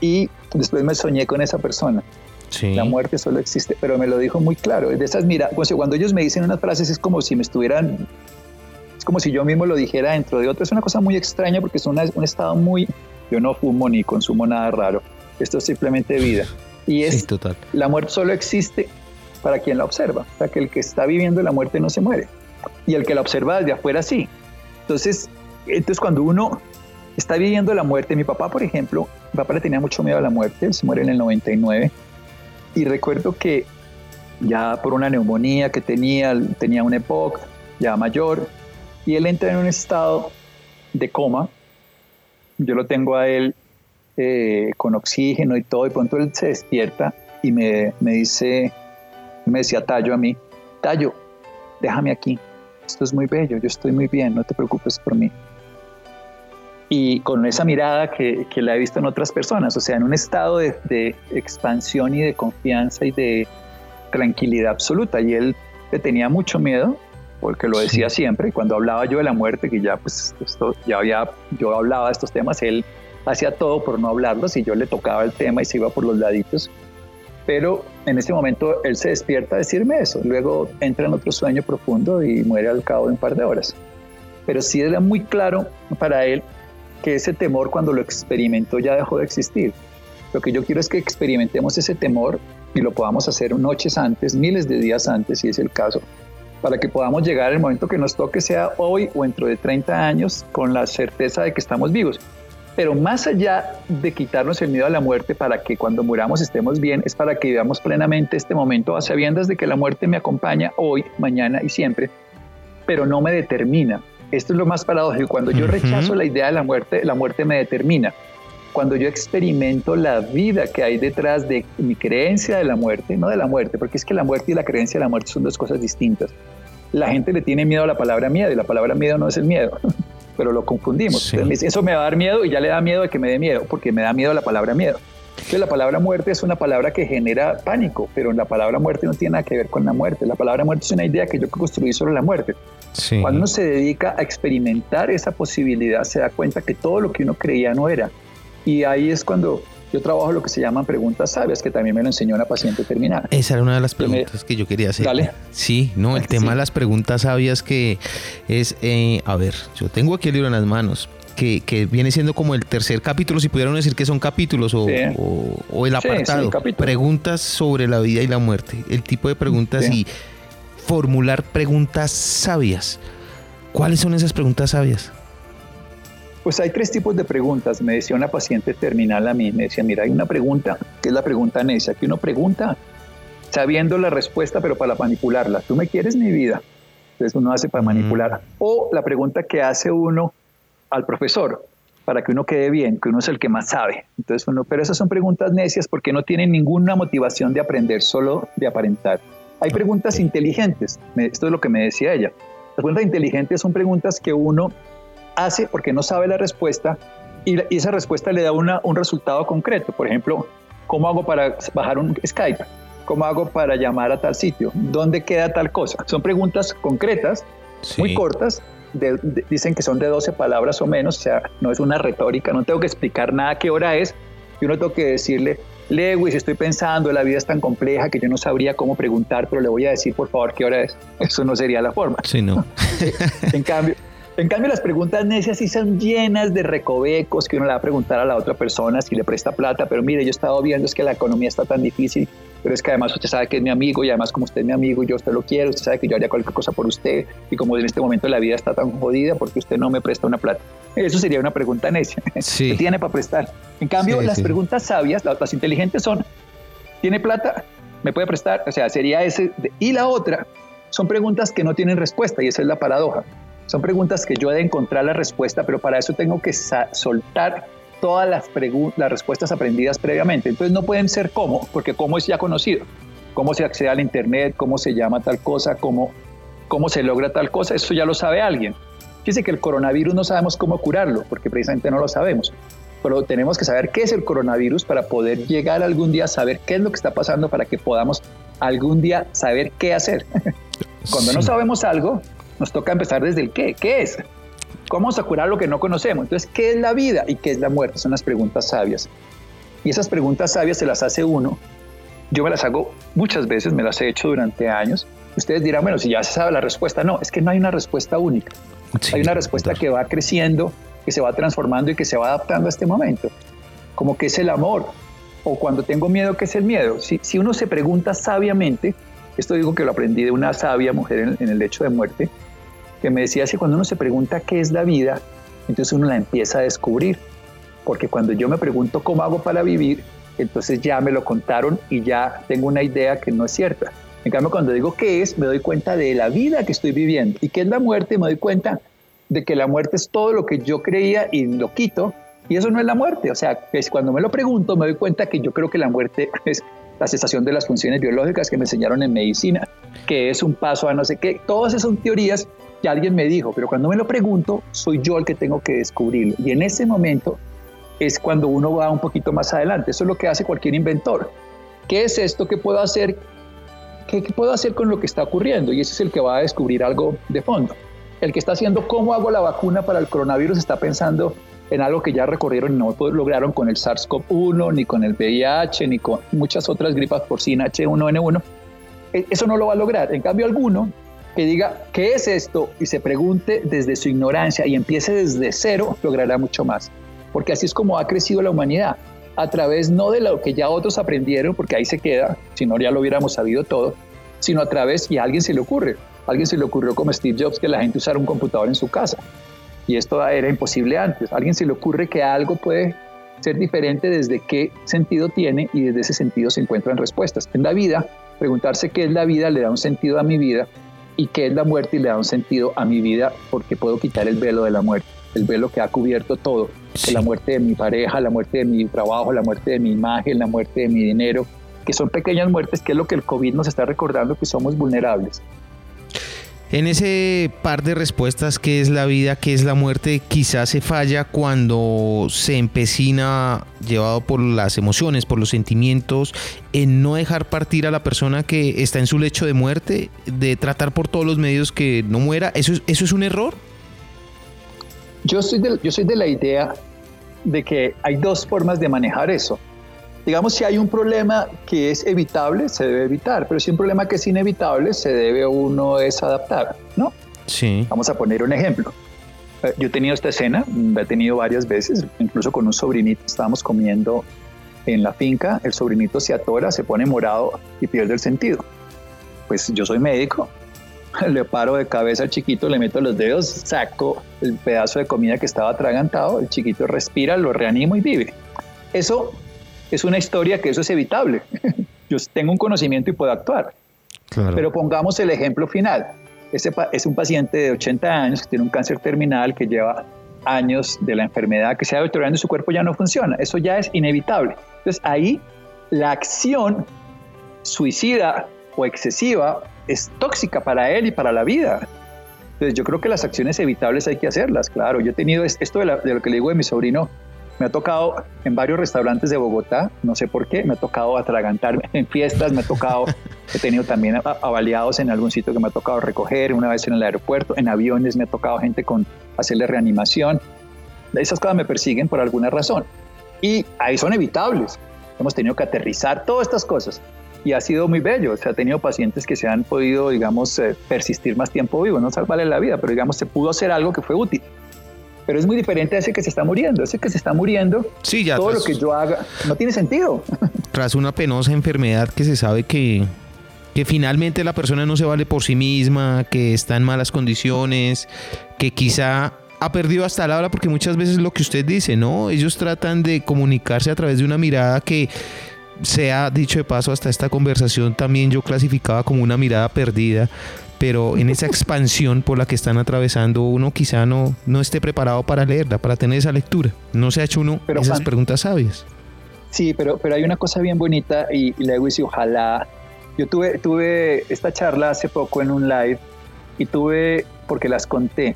y después me soñé con esa persona. La muerte solo existe, pero me lo dijo muy claro. De esas, mira, cuando ellos me dicen unas frases es como si me estuvieran, es como si yo mismo lo dijera dentro de otro. Es una cosa muy extraña porque es un estado muy, yo no fumo ni consumo nada raro. Esto es simplemente vida. Y es, total. la muerte solo existe para quien la observa. O sea, que el que está viviendo la muerte no se muere. Y el que la observa desde afuera sí. Entonces, entonces cuando uno está viviendo la muerte. Mi papá, por ejemplo, mi papá le tenía mucho miedo a la muerte, él se muere en el 99 y recuerdo que ya por una neumonía que tenía, tenía una época ya mayor y él entra en un estado de coma. Yo lo tengo a él eh, con oxígeno y todo y pronto él se despierta y me, me dice, me decía Tallo a mí, Tallo, déjame aquí, esto es muy bello, yo estoy muy bien, no te preocupes por mí y con esa mirada que, que, la he visto en otras personas, o sea, en un estado de, de, expansión y de confianza y de tranquilidad absoluta. Y él le tenía mucho miedo, porque lo decía siempre, y cuando hablaba yo de la muerte, que ya pues esto, ya había, yo hablaba de estos temas, él hacía todo por no hablarlos y yo le tocaba el tema y se iba por los laditos. Pero en ese momento él se despierta a decirme eso, luego entra en otro sueño profundo y muere al cabo de un par de horas. pero sí era muy claro para él que ese temor cuando lo experimentó ya dejó de existir. Lo que yo quiero es que experimentemos ese temor y lo podamos hacer noches antes, miles de días antes, si es el caso, para que podamos llegar al momento que nos toque, sea hoy o dentro de 30 años, con la certeza de que estamos vivos. Pero más allá de quitarnos el miedo a la muerte para que cuando muramos estemos bien, es para que vivamos plenamente este momento a sabiendas de que la muerte me acompaña hoy, mañana y siempre, pero no me determina. Esto es lo más paradójico. Cuando yo rechazo la idea de la muerte, la muerte me determina. Cuando yo experimento la vida que hay detrás de mi creencia de la muerte, no de la muerte, porque es que la muerte y la creencia de la muerte son dos cosas distintas. La gente le tiene miedo a la palabra miedo y la palabra miedo no es el miedo, [LAUGHS] pero lo confundimos. eso me va a dar miedo y ya le da miedo de que me dé miedo, porque me da miedo la palabra miedo. Entonces, la palabra muerte es una palabra que genera pánico, pero la palabra muerte no tiene nada que ver con la muerte. La palabra muerte es una idea que yo construí sobre la muerte. Cuando uno se dedica a experimentar esa posibilidad, se da cuenta que todo lo que uno creía no era. Y ahí es cuando yo trabajo lo que se llaman preguntas sabias, que también me lo enseñó una paciente terminal. Esa era una de las preguntas que, yo quería hacer. Dale. Sí, no, el tema de las preguntas sabias que es, eh, a ver, yo tengo aquí el libro en las manos, que, que, viene siendo como el tercer capítulo, si pudieran decir que son capítulos o, o, el apartado. preguntas sobre la vida y la muerte, el tipo de preguntas y formular preguntas sabias. ¿Cuáles son esas preguntas sabias? Pues hay tres tipos de preguntas. Me decía una paciente terminal a mí, me decía, mira, hay una pregunta, que es la pregunta necia, que uno pregunta sabiendo la respuesta, pero para manipularla. ¿Tú me quieres mi vida? Entonces uno hace para manipular. O la pregunta que hace uno al profesor, para que uno quede bien, que uno es el que más sabe. Entonces uno, pero esas son preguntas necias porque no tienen ninguna motivación de aprender, solo de aparentar. Hay preguntas inteligentes, esto es lo que me decía ella. Las preguntas inteligentes son preguntas que uno hace porque no sabe la respuesta y, esa respuesta le da una, un resultado concreto. Por ejemplo, ¿cómo hago para bajar un Skype? ¿Cómo hago para llamar a tal sitio? ¿Dónde queda tal cosa? Son preguntas concretas, muy cortas, dicen que son de 12 palabras o menos, o sea, no es una retórica, no tengo que explicar nada qué hora es, y uno tengo que decirle, Lewis, estoy pensando, la vida es tan compleja que yo no sabría cómo preguntar, pero le voy a decir, por favor, qué hora es. [LAUGHS] Eso no sería la forma. Sí, no. [LAUGHS] en cambio, en cambio, las preguntas necias sí son llenas de recovecos que uno le va a preguntar a la otra persona si le presta plata, pero mire, yo he estado viendo es que la economía está tan difícil, pero es que además usted sabe que es mi amigo y además como usted es mi amigo yo usted lo quiero, usted sabe que yo haría cualquier cosa por usted y como en este momento la vida está tan jodida porque usted no me presta una plata. Eso sería una pregunta necia. Sí. [LAUGHS] ¿Qué tiene para prestar? En cambio, las preguntas sabias, las, inteligentes son, ¿tiene plata? ¿Me puede prestar? O sea, sería ese. Y la otra son preguntas que no tienen respuesta y esa es la paradoja. Son preguntas que yo he de encontrar la respuesta, pero para eso tengo que soltar todas las, las respuestas aprendidas previamente. Entonces no pueden ser cómo, porque cómo es ya conocido. Cómo se accede al Internet, cómo se llama tal cosa, cómo, cómo se logra tal cosa, eso ya lo sabe alguien. Dice que el coronavirus no sabemos cómo curarlo, porque precisamente no lo sabemos. Pero tenemos que saber qué es el coronavirus para poder llegar algún día a saber qué es lo que está pasando para que podamos algún día saber qué hacer. [LAUGHS] Cuando no sabemos algo, nos toca empezar desde el qué. ¿Qué es? ¿Cómo vamos a curar lo que no conocemos? Entonces, ¿qué es la vida y qué es la muerte? Son las preguntas sabias. Y esas preguntas sabias se las hace uno. Yo me las hago muchas veces, me las he hecho durante años. Ustedes dirán, bueno, si ya se sabe la respuesta, no, es que no hay una respuesta única. hay una respuesta que va creciendo, que se va transformando y que se va adaptando a este momento. Como que es el amor, o cuando tengo miedo, ¿qué es el miedo? Si, si uno se pregunta sabiamente, esto digo que lo aprendí de una sabia mujer en, en el lecho de muerte, que me decía que cuando uno se pregunta qué es la vida, entonces uno la empieza a descubrir. Porque cuando yo me pregunto cómo hago para vivir, entonces ya me lo contaron y ya tengo una idea que no es cierta. En cambio, cuando digo qué es, me doy cuenta de la vida que estoy viviendo. ¿Y qué es la muerte? Me doy cuenta de que la muerte es todo lo que yo creía y lo quito. Y eso no es la muerte. O sea, es cuando me lo pregunto, me doy cuenta que yo creo que la muerte [LAUGHS] es la cesación de las funciones biológicas que me enseñaron en medicina, que es un paso a no sé qué. Todas esas son teorías que alguien me dijo, pero cuando me lo pregunto, soy yo el que tengo que descubrirlo. Y en ese momento es cuando uno va un poquito más adelante. Eso es lo que hace cualquier inventor. ¿Qué es esto que puedo hacer? ¿Qué, puedo hacer con lo que está ocurriendo? Y ese es el que va a descubrir algo de fondo. El que está haciendo cómo hago la vacuna para el coronavirus está pensando en algo que ya recorrieron y no lograron con el SARS-CoV-1, ni con el VIH, ni con muchas otras gripas porcina H1N1. E, eso no lo va a lograr. En cambio, alguno que diga, ¿qué es esto? Y se pregunte desde su ignorancia y empiece desde cero, logrará mucho más. Porque así es como ha crecido la humanidad, a través no de lo que ya otros aprendieron, porque ahí se queda, si no ya lo hubiéramos sabido todo, sino a través, y a alguien se le ocurre, a alguien se le ocurrió como Steve Jobs que la gente usara un computador en su casa. Y esto era imposible antes. A alguien se le ocurre que algo puede ser diferente desde qué sentido tiene y desde ese sentido se encuentran respuestas. En la vida, preguntarse qué es la vida le da un sentido a mi vida y qué es la muerte y le da un sentido a mi vida porque puedo quitar el velo de la muerte, el velo que ha cubierto todo, la muerte de mi pareja, la muerte de mi trabajo, la muerte de mi imagen, la muerte de mi dinero, que son pequeñas muertes, que es lo que el COVID nos está recordando que somos vulnerables. En ese par de respuestas, ¿qué es la vida, qué es la muerte? Quizás se falla cuando se empecina, llevado por las emociones, por los sentimientos, en no dejar partir a la persona que está en su lecho de muerte, de tratar por todos los medios que no muera. ¿Eso, eso es un error? Yo soy, yo soy de la idea de que hay dos formas de manejar eso digamos, si hay un problema que es evitable, se debe evitar, pero si hay un problema que es inevitable, se debe uno es adaptar, ¿no? Sí. Vamos a poner un ejemplo. Eh, yo he tenido esta escena, la he tenido varias veces, incluso con un sobrinito, estábamos comiendo en la finca, el sobrinito se atora, se pone morado y pierde el sentido. Pues yo soy médico, [LAUGHS] le paro de cabeza al chiquito, le meto los dedos, saco el pedazo de comida que estaba atragantado, el chiquito respira, lo reanimo y vive. Eso es una historia que eso es evitable. [LAUGHS] Yo tengo un conocimiento y puedo actuar. Pero pongamos el ejemplo final. Ese es un paciente de 80 años que tiene un cáncer terminal que lleva años de la enfermedad que se ha deteriorando y su cuerpo ya no funciona. Eso ya es inevitable. Entonces ahí la acción suicida o excesiva es tóxica para él y para la vida. Entonces yo creo que las acciones evitables hay que hacerlas, claro. Yo he tenido esto de, de lo que le digo de mi sobrino, me ha tocado en varios restaurantes de Bogotá, no sé por qué, me ha tocado atragantarme [LAUGHS] en fiestas, me ha tocado, he tenido también avaliados en algún sitio que me ha tocado recoger, una vez en el aeropuerto, en aviones me ha tocado gente con hacerle reanimación. Esas cosas me persiguen por alguna razón. Y ahí son evitables. Hemos tenido que aterrizar todas estas cosas. Y ha sido muy bello. Se ha tenido pacientes que se han podido, digamos, eh, persistir más tiempo vivo, no salvarle la vida, pero digamos, se pudo hacer algo que fue útil pero es muy diferente a ese que se está muriendo. Ese que se está muriendo, sí, ya todo lo que yo haga no tiene sentido. [LAUGHS] Tras una penosa enfermedad que se sabe que, que finalmente la persona no se vale por sí misma, que está en malas condiciones, que quizá ha perdido hasta la hora porque muchas veces lo que usted dice, ¿no? Ellos tratan de comunicarse a través de una mirada que se ha dicho de paso hasta esta conversación también yo clasificaba como una mirada perdida pero en esa expansión por la que están atravesando uno quizá no, no esté preparado para leerla, para tener esa lectura. No se ha hecho uno esas preguntas sabias. Sí, pero, pero hay una cosa bien bonita y, le digo, y ojalá, yo tuve, tuve esta charla hace poco en un live y tuve, porque las conté,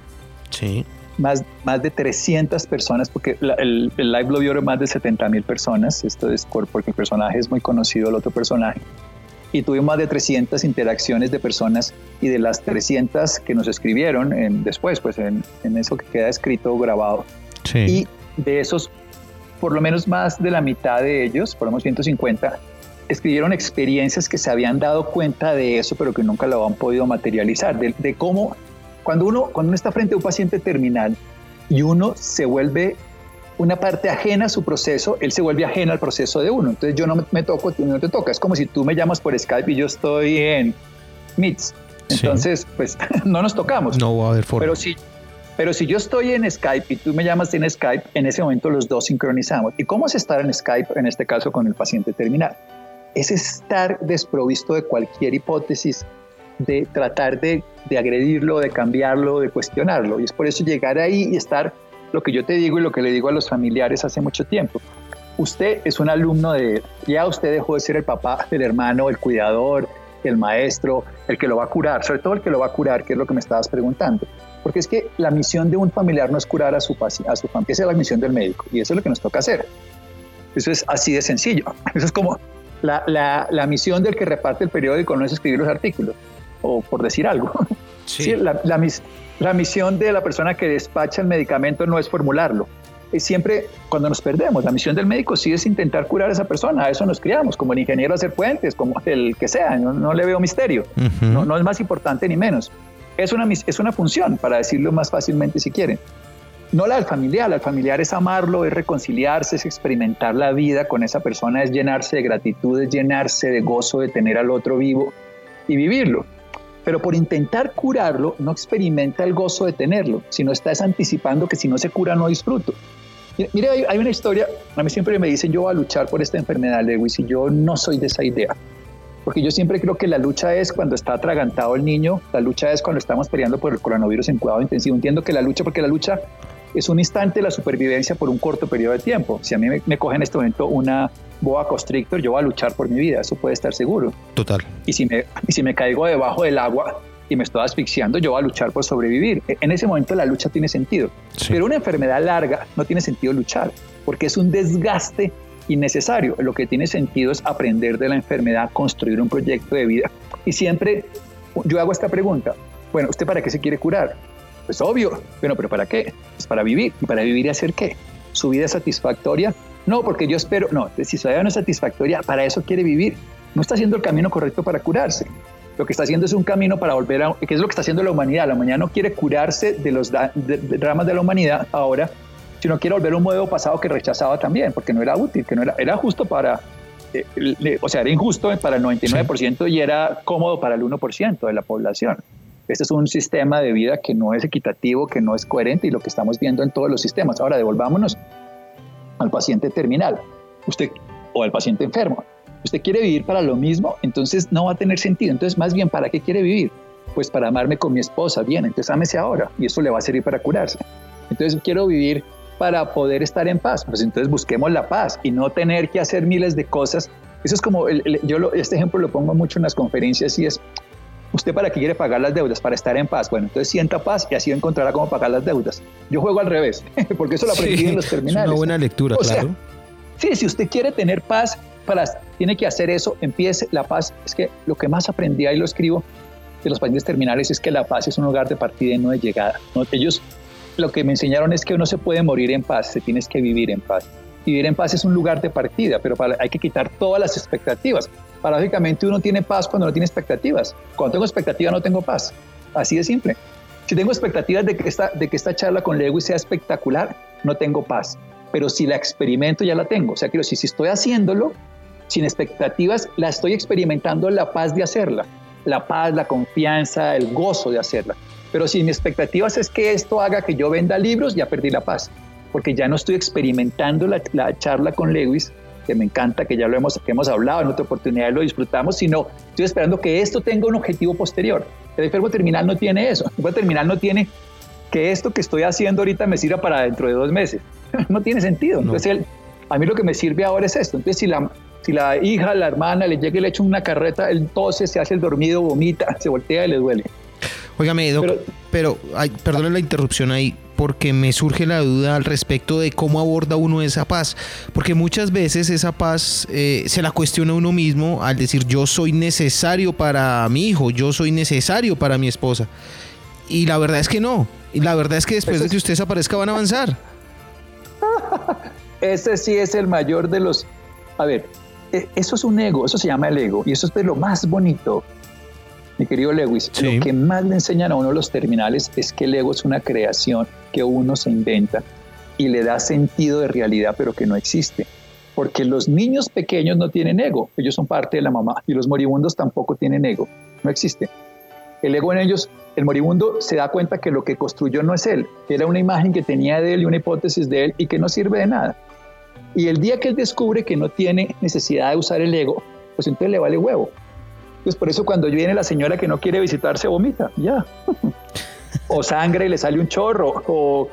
sí. más, más de 300 personas, porque el, el, live lo vieron más de 70 mil personas, esto es porque el personaje es muy conocido, el otro personaje, y tuvimos más de 300 interacciones de personas y de las 300 que nos escribieron en, después, pues en, en eso que queda escrito o grabado. Y de esos, por lo menos más de la mitad de ellos, por lo menos 150, escribieron experiencias que se habían dado cuenta de eso, pero que nunca lo han podido materializar, de, de cómo cuando uno, cuando uno está frente a un paciente terminal y uno se vuelve una parte ajena a su proceso, él se vuelve ajeno al proceso de uno. Entonces yo no me, toco, tú no te tocas. Es como si tú me llamas por Skype y yo estoy en Meets. Entonces, pues [LAUGHS] no nos tocamos. No va a haber forma. Pero si, pero si yo estoy en Skype y tú me llamas en Skype, en ese momento los dos sincronizamos. ¿Y cómo es estar en Skype, en este caso con el paciente terminal? Es estar desprovisto de cualquier hipótesis de tratar de, de agredirlo, de cambiarlo, de cuestionarlo. Y es por eso llegar ahí y estar lo que yo te digo y lo que le digo a los familiares hace mucho tiempo. Usted es un alumno de, ya usted dejó de ser el papá, el hermano, el cuidador, el maestro, el que lo va a curar, sobre todo el que lo va a curar, que es lo que me estabas preguntando. Porque es que la misión de un familiar no es curar a su, a su familia, esa es la misión del médico y eso es lo que nos toca hacer. Eso es así de sencillo. [LAUGHS] Eso es como la, la, la misión del que reparte el periódico no es escribir los artículos, o por decir algo. [LAUGHS] Sí. la, la, la misión de la persona que despacha el medicamento no es formularlo. Es siempre cuando nos perdemos. La misión del médico sí es intentar curar a esa persona. A eso nos criamos, como el ingeniero hacer puentes, como el que sea. No, le veo misterio. no, no es más importante ni menos. es una, es una función, para decirlo más fácilmente si quieren. No la del familiar, la del familiar es amarlo, es reconciliarse, es experimentar la vida con esa persona, es llenarse de gratitud, es llenarse de gozo de tener al otro vivo y vivirlo. Pero por intentar curarlo, no experimenta el gozo de tenerlo, sino estás anticipando que si no se cura no disfruto. Mire, hay, una historia, a mí siempre me dicen yo voy a luchar por esta enfermedad, Lewis, y yo no soy de esa idea. Porque yo siempre creo que la lucha es cuando está atragantado el niño, la lucha es cuando estamos peleando por el coronavirus en cuidado intensivo. Entiendo que la lucha, porque la lucha es un instante de la supervivencia por un corto periodo de tiempo. Si a mí me, me coge en este momento una boa constrictor, yo voy a luchar por mi vida, eso puede estar seguro. Total. Y si me, y si me caigo debajo del agua, y me estoy asfixiando, yo voy a luchar por sobrevivir. E, en ese momento la lucha tiene sentido. Pero una enfermedad larga no tiene sentido luchar, porque es un desgaste innecesario. Lo que tiene sentido es aprender de la enfermedad, construir un proyecto de vida. Y siempre yo hago esta pregunta, bueno, ¿usted para qué se quiere curar? Pues obvio, bueno, pero ¿para qué? Pues para vivir. ¿Y para vivir y hacer qué? ¿Su vida es satisfactoria? No, porque yo espero, no, si su vida no es satisfactoria, para eso quiere vivir. No está haciendo el camino correcto para curarse lo que está haciendo es un camino para volver a, ¿qué es lo que está haciendo la humanidad? La humanidad no quiere curarse de los dramas de la humanidad ahora, sino quiere volver a un modelo pasado que rechazaba también, porque no era útil, que no era, era justo para, eh, o sea, era injusto para el 99% y era cómodo para el 1% de la población. Este es un sistema de vida que no es equitativo, que no es coherente y lo que estamos viendo en todos los sistemas. Ahora devolvámonos al paciente terminal, usted o al paciente enfermo usted quiere vivir para lo mismo, entonces no va a tener sentido. Entonces, más bien, ¿para qué quiere vivir? Pues para amarme con mi esposa. Bien, entonces ámese ahora y eso le va a servir para curarse. Entonces, quiero vivir para poder estar en paz. Pues entonces busquemos la paz y no tener que hacer miles de cosas. Eso es como, yo este ejemplo lo pongo mucho en las conferencias y es, ¿usted para qué quiere pagar las deudas? Para estar en paz. Bueno, entonces sienta paz y así encontrará cómo pagar las deudas. Yo juego al revés, [LAUGHS] porque eso lo aprendí en los terminales. Es una buena lectura, claro. sí, si usted quiere tener paz, para, tiene que hacer eso, empiece la paz. Es que lo que más aprendí ahí lo escribo de los pacientes terminales es que la paz es un lugar de partida y no de llegada. Ellos lo que me enseñaron es que uno se puede morir en paz, se tienes que vivir en paz. Vivir en paz es un lugar de partida, pero hay que quitar todas las expectativas. Paradójicamente uno tiene paz cuando no tiene expectativas. Cuando tengo expectativas no tengo paz. Así de simple. Si tengo expectativas de que esta, de que esta charla con Lewis sea espectacular, no tengo paz. Pero si la experimento ya la tengo. O sea, quiero decir, si estoy haciéndolo, sin expectativas, la estoy experimentando la paz de hacerla, la paz, la confianza, el gozo de hacerla. Pero si mi expectativas es que esto haga que yo venda libros, ya perdí la paz, porque ya no estoy experimentando la, charla con Lewis, que me encanta, que ya lo hemos, que hemos hablado en otra oportunidad, lo disfrutamos, sino estoy esperando que esto tenga un objetivo posterior. El enfermo terminal no tiene eso. El enfermo terminal no tiene que esto que estoy haciendo ahorita me sirva para dentro de dos meses. [LAUGHS] no tiene sentido. Entonces, a mí lo que me sirve ahora es esto. Entonces, si la, si la hija, la hermana le llega y le echa una carreta, él tose, se hace el dormido, vomita, [LAUGHS] se voltea y le duele. Óigame, pero, pero perdone la interrupción ahí, porque me surge la duda al respecto de cómo aborda uno esa paz. Porque muchas veces esa paz eh, se la cuestiona uno mismo al decir yo soy necesario para mi hijo, yo soy necesario para mi esposa. Y la verdad es que no. Y la verdad es que después de que usted desaparezca van a avanzar. [LAUGHS] Ese sí es el mayor de los... A ver, eh, eso es un ego, eso se llama el ego, y eso es de lo más bonito, mi querido Lewis. Lo que más le enseñan a uno los terminales es que el ego es una creación que uno se inventa y le da sentido de realidad, pero que no existe. Porque los niños pequeños no tienen ego, ellos son parte de la mamá, y los moribundos tampoco tienen ego, no existe. El ego en ellos, el moribundo se da cuenta que lo que construyó no es él, era una imagen que tenía de él y una hipótesis de él y que no sirve de nada. Y el día que él descubre que no tiene necesidad de usar el ego, pues entonces le vale huevo. Pues por eso cuando viene la señora que no quiere visitar se vomita, ya. [LAUGHS] o sangre y le sale un chorro, o,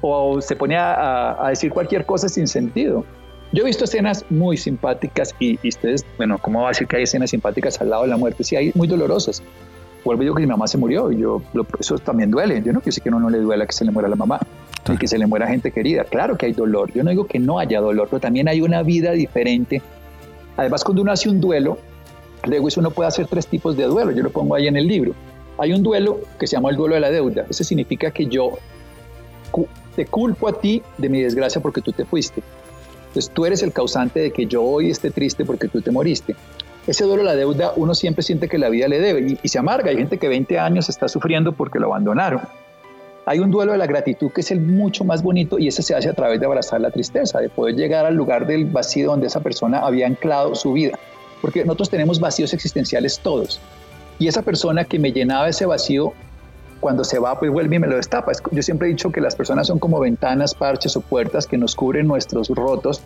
o se pone a, a, decir cualquier cosa sin sentido. Yo he visto escenas muy simpáticas y, ustedes, bueno, ¿cómo va a decir que hay escenas simpáticas al lado de la muerte? Sí, hay muy dolorosas. Vuelvo yo que mi mamá se murió y yo, eso también duele. Yo no quiero decir que no, no le duela que se le muera la mamá y que se le muera gente querida. Claro que hay dolor, yo no digo que no haya dolor, pero también hay una vida diferente. Además, cuando uno hace un duelo, eso uno puede hacer tres tipos de duelo, yo lo pongo ahí en el libro. Hay un duelo que se llama el duelo de la deuda. Eso significa que yo te culpo a ti de mi desgracia porque tú te fuiste. Entonces tú eres el causante de que yo hoy esté triste porque tú te moriste. ese duelo la deuda, uno siempre siente que la vida le debe y, y, se amarga. Hay gente que 20 años está sufriendo porque lo abandonaron. Hay un duelo de la gratitud que es el mucho más bonito y ese se hace a través de abrazar la tristeza, de poder llegar al lugar del vacío donde esa persona había anclado su vida. Porque nosotros tenemos vacíos existenciales todos. Y esa persona que me llenaba ese vacío, cuando se va, pues vuelve y me lo destapa. Yo siempre he dicho que las personas son como ventanas, parches o puertas que nos cubren nuestros rotos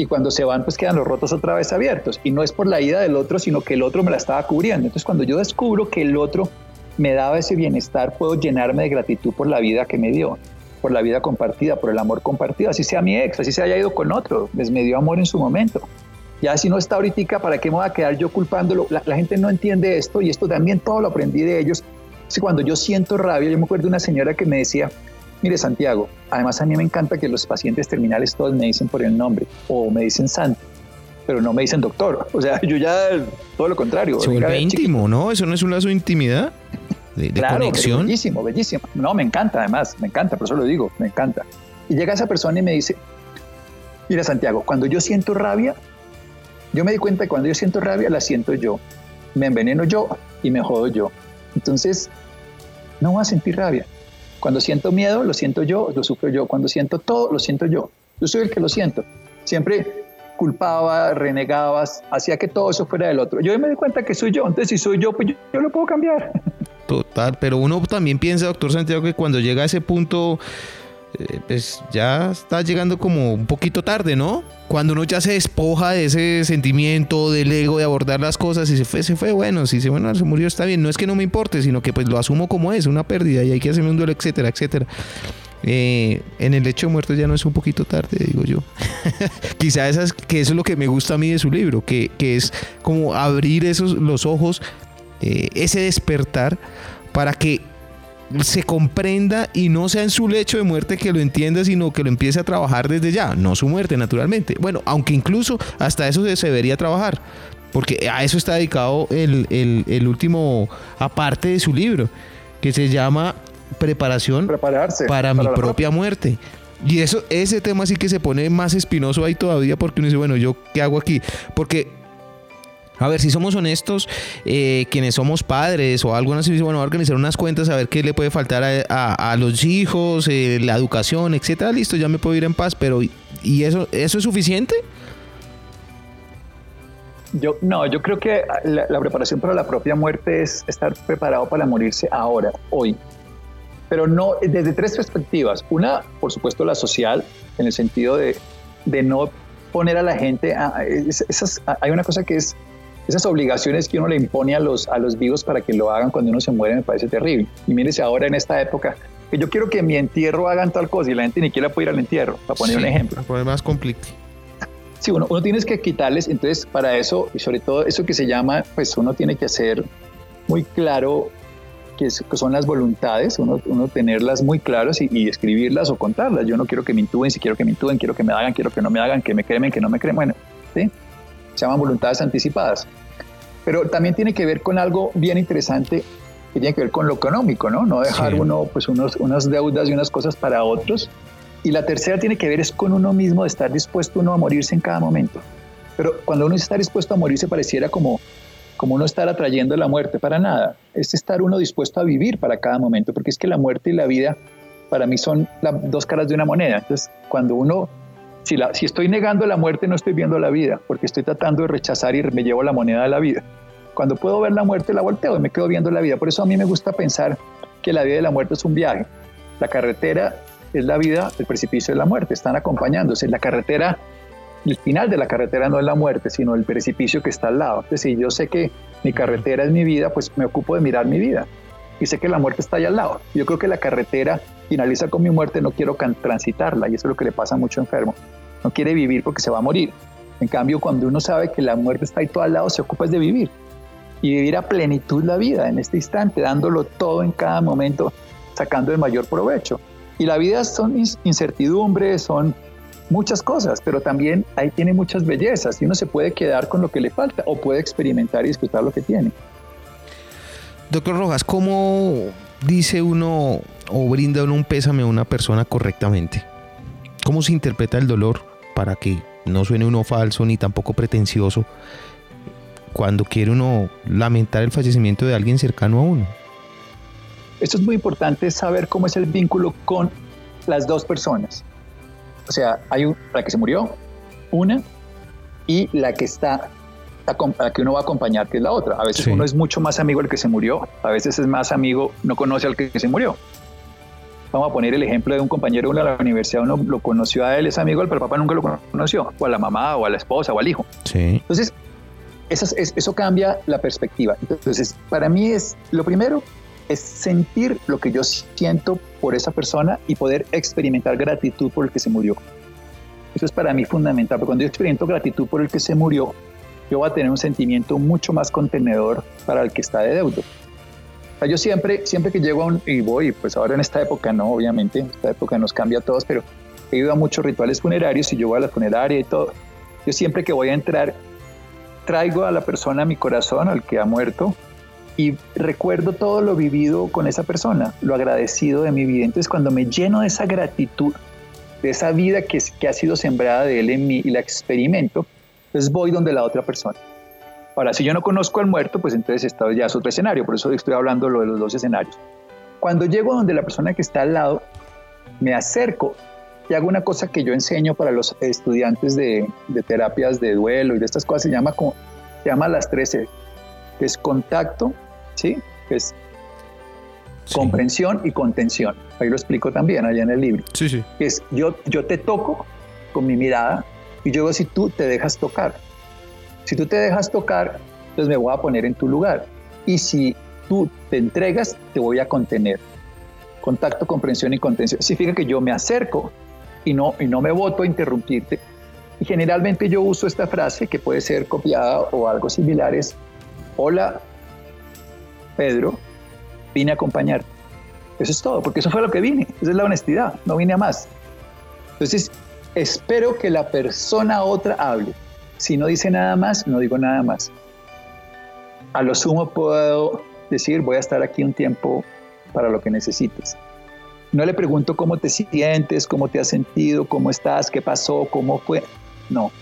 y cuando se van pues quedan los rotos otra vez abiertos y no es por la ida del otro sino que el otro me la estaba cubriendo entonces cuando yo descubro que el otro me daba ese bienestar puedo llenarme de gratitud por la vida que me dio por la vida compartida por el amor compartido así sea mi ex así se haya ido con otro les me dio amor en su momento ya si no está ahorita para qué me voy a quedar yo culpándolo la, la gente no entiende esto y esto también todo lo aprendí de ellos cuando yo siento rabia yo me acuerdo de una señora que me decía Mire, Santiago, además a mí me encanta que los pacientes terminales todos me dicen por el nombre o me dicen Santi, pero no me dicen doctor. [LAUGHS] O sea, yo ya todo lo contrario. Se vuelve íntimo, ¿no? Eso no es un lazo de intimidad, de, de conexión. Bellísimo, bellísimo. No, me encanta además, me encanta, por eso lo digo, me encanta. Y llega esa persona y me dice, mira Santiago, cuando yo siento rabia, yo me di cuenta que cuando yo siento rabia la siento yo, me enveneno yo y me jodo yo. Entonces, no voy a sentir rabia cuando siento miedo, lo siento yo, lo sufro yo. Cuando siento todo, lo siento yo. Yo soy el que lo siento. Siempre culpaba, renegabas, hacía que todo eso fuera del otro. Yo me di cuenta que soy yo, entonces si soy yo, pues yo, lo puedo cambiar. Total, pero uno también piensa, doctor Santiago, que cuando llega a ese punto, eh, pues ya está llegando como un poquito tarde, ¿no? Cuando uno ya se despoja de ese sentimiento, del ego, de abordar las cosas y se fue, se fue, bueno, si se, bueno, se murió está bien, no es que no me importe, sino que pues lo asumo como es, una pérdida y hay que hacerme un duelo, etcétera, etcétera. Eh, en el hecho de muerto ya no es un poquito tarde, digo yo. [LAUGHS] Quizá esas, que eso es lo que me gusta a mí de su libro, que, que es como abrir esos los ojos, eh, ese despertar para que se comprenda y no sea en su lecho de muerte que lo entienda, sino que lo empiece a trabajar desde ya, no su muerte naturalmente. Bueno, aunque incluso hasta eso se debería trabajar, porque a eso está dedicado el, el, último aparte de su libro, que se llama Preparación para, mi propia muerte. Y eso, ese tema sí que se pone más espinoso ahí todavía porque uno dice, bueno, ¿yo qué hago aquí? Porque a ver, si somos honestos, eh, quienes somos padres o algo así, bueno, organizar unas cuentas, a ver qué le puede faltar a, los hijos, eh, la educación, etcétera, listo, ya me puedo ir en paz, pero ¿y eso, eso es suficiente? Yo, no, yo creo que la, preparación para la propia muerte es estar preparado para morirse ahora, hoy. Pero no, desde tres perspectivas. Una, por supuesto, la social, en el sentido de, de no poner a la gente a, esas, hay una cosa que es esas obligaciones que uno le impone a los, a los vivos para que lo hagan cuando uno se muere me parece terrible. Y mírese ahora en esta época, que yo quiero que en mi entierro hagan tal cosa y la gente ni quiera puede ir al entierro, para poner un ejemplo. Para más conflicto. Sí, uno, uno tiene que quitarles, entonces para eso, y sobre todo eso que se llama, pues uno tiene que hacer muy claro que, son las voluntades, uno, uno tenerlas muy claras y, escribirlas o contarlas. Yo no quiero que me intuben, si quiero que me intuben, quiero que me hagan, quiero que no me hagan, que me cremen, que no me cremen. Bueno, ¿sí? Se llaman voluntades anticipadas. Pero también tiene que ver con algo bien interesante que tiene que ver con lo económico, ¿no? No dejar uno, pues, unos, unas deudas y unas cosas para otros. Y la tercera tiene que ver es con uno mismo, de estar dispuesto uno a morirse en cada momento. Pero cuando uno está dispuesto a morirse pareciera como, como uno estar atrayendo la muerte, para nada. Es estar uno dispuesto a vivir para cada momento, porque es que la muerte y la vida para mí son las dos caras de una moneda. Entonces, cuando uno si, la, si estoy negando la muerte, no estoy viendo la vida, porque estoy tratando de rechazar y me llevo la moneda de la vida. Cuando puedo ver la muerte, la volteo y me quedo viendo la vida. Por eso a mí me gusta pensar que la vida y la muerte es un viaje. La carretera es la vida, el precipicio es la muerte, están acompañándose. La carretera, el final de la carretera no es la muerte, sino el precipicio que está al lado. Es decir, yo sé que mi carretera es mi vida, pues me ocupo de mirar mi vida. Y sé que la muerte está ahí al lado. Yo creo que la carretera finaliza con mi muerte, no quiero transitarla y eso es lo que le pasa a mucho enfermo. No quiere vivir porque se va a morir. En cambio, cuando uno sabe que la muerte está ahí todo al lado, se ocupa de vivir y vivir a plenitud la vida en este instante, dándolo todo en cada momento, sacando el mayor provecho. Y la vida son incertidumbres, son muchas cosas, pero también ahí tiene muchas bellezas y uno se puede quedar con lo que le falta o puede experimentar y disfrutar lo que tiene. Doctor Rojas, ¿cómo dice uno o brinda uno un pésame a una persona correctamente? ¿Cómo se interpreta el dolor para que no suene uno falso ni tampoco pretencioso? cuando quiere uno lamentar el fallecimiento de alguien cercano a uno. Esto es muy importante saber cómo es el vínculo con las dos personas. O sea, hay un, la que se murió, una, y la que está, la que uno va a acompañar, que es la otra. A veces uno es mucho más amigo del que se murió, a veces es más amigo, no conoce al que se murió. Vamos a poner el ejemplo de un compañero de la universidad, uno lo conoció a él, es amigo, pero el papá nunca lo conoció, o a la mamá, o a la esposa, o al hijo. Sí. Entonces, eso, eso cambia la perspectiva. Entonces, para mí es, lo primero es sentir lo que yo siento por esa persona y poder experimentar gratitud por el que se murió. Eso es para mí fundamental, porque cuando yo experimento gratitud por el que se murió, yo voy a tener un sentimiento mucho más contenedor para el que está de deudo. yo siempre, siempre que llego a un, y voy, pues ahora en esta época no, obviamente, en esta época nos cambia a todos, pero he ido a muchos rituales funerarios y yo voy a la funeraria y todo. Yo siempre que voy a entrar, traigo a la persona a mi corazón, al que ha muerto, y recuerdo todo lo vivido con esa persona, lo agradecido de mi vida. Entonces cuando me lleno de esa gratitud, de esa vida que, que ha sido sembrada de él en mí y la experimento, entonces voy donde la otra persona. Ahora, si yo no conozco al muerto, pues entonces esto ya es otro escenario, por eso estoy hablando lo de los dos escenarios. Cuando llego donde la persona que está al lado, me acerco y hago una cosa que yo enseño para los estudiantes de, de terapias de duelo y de estas cosas, se llama, como, se llama las 13, que es contacto, ¿sí? Que es comprensión y contención. Ahí lo explico también allá en el libro. Sí, sí. Es yo, yo te toco con mi mirada y yo si tú te dejas tocar. Si tú te dejas tocar, entonces me voy a poner en tu lugar. Y si tú te entregas, te voy a contener. Contacto, comprensión y contención. Significa que yo me acerco y no, y no me voto a interrumpirte. Y generalmente yo uso esta frase que puede ser copiada o algo similar es, hola Pedro, vine a acompañarte. Eso es todo, porque eso fue lo que vine. Esa es la honestidad, no vine a más. Entonces, espero que la persona otra hable. Si no dice nada más, no digo nada más. A lo sumo puedo decir, voy a estar aquí un tiempo para lo que necesites. No le pregunto cómo te sientes, cómo te has sentido, cómo estás, qué pasó, cómo fue. No.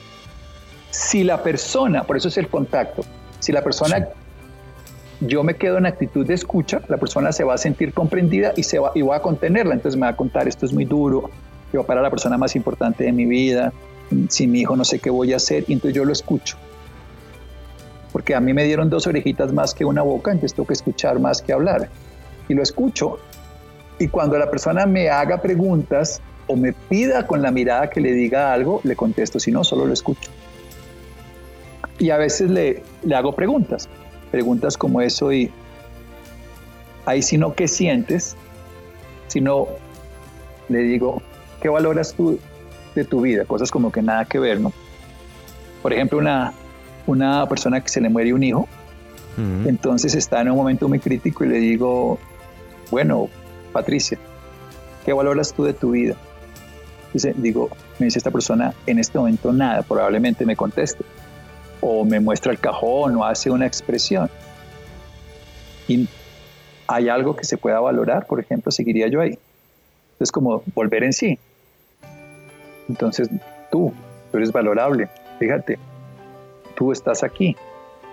Si la persona, por eso es el contacto, si la persona yo me quedo en actitud de escucha, la persona se va a sentir comprendida y, se va, y voy a contenerla. Entonces me va a contar, esto es muy duro, yo para la persona más importante de mi vida, sin mi hijo no sé qué voy a hacer, y entonces yo lo escucho. Porque a mí me dieron dos orejitas más que una boca, entonces tengo que escuchar más que hablar. Y lo escucho. Y cuando la persona me haga preguntas o me pida con la mirada que le diga algo, le contesto, si no, solo lo escucho. Y a veces le, le hago preguntas preguntas como eso y ahí si no, ¿qué sientes? Si no, le digo, ¿qué valoras tú de tu vida? Cosas como que nada que ver, ¿no? Por ejemplo, una, una persona que se le muere un hijo, entonces está en un momento muy crítico y le digo, bueno, Patricia, ¿qué valoras tú de tu vida? Dice, digo, me dice esta persona, en este momento nada, probablemente me conteste o me muestra el cajón o hace una expresión. Y hay algo que se pueda valorar, por ejemplo, seguiría yo ahí. Es como volver en sí. Entonces, tú, tú eres valorable, fíjate, tú estás aquí,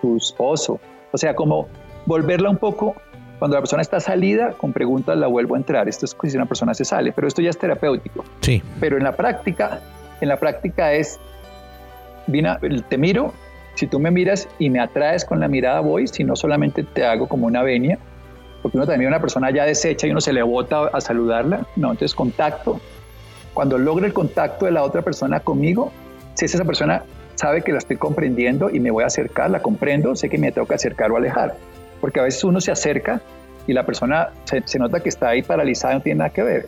tu esposo. O sea, como volverla un poco, cuando la persona está salida, con preguntas la vuelvo a entrar. Esto es si una persona se sale, pero esto ya es terapéutico. Sí. Pero en la práctica, en la práctica es, vina, te miro, si tú me miras y me atraes con la mirada, voy, si no solamente te hago como una venia, porque uno también una persona ya deshecha y uno se le bota a saludarla, no, entonces contacto. Cuando logre el contacto de la otra persona conmigo, si esa persona sabe que la estoy comprendiendo y me voy a acercar, la comprendo, sé que me tengo que acercar o alejar, porque a veces uno se acerca y la persona se, se nota que está ahí paralizada, no tiene nada que ver.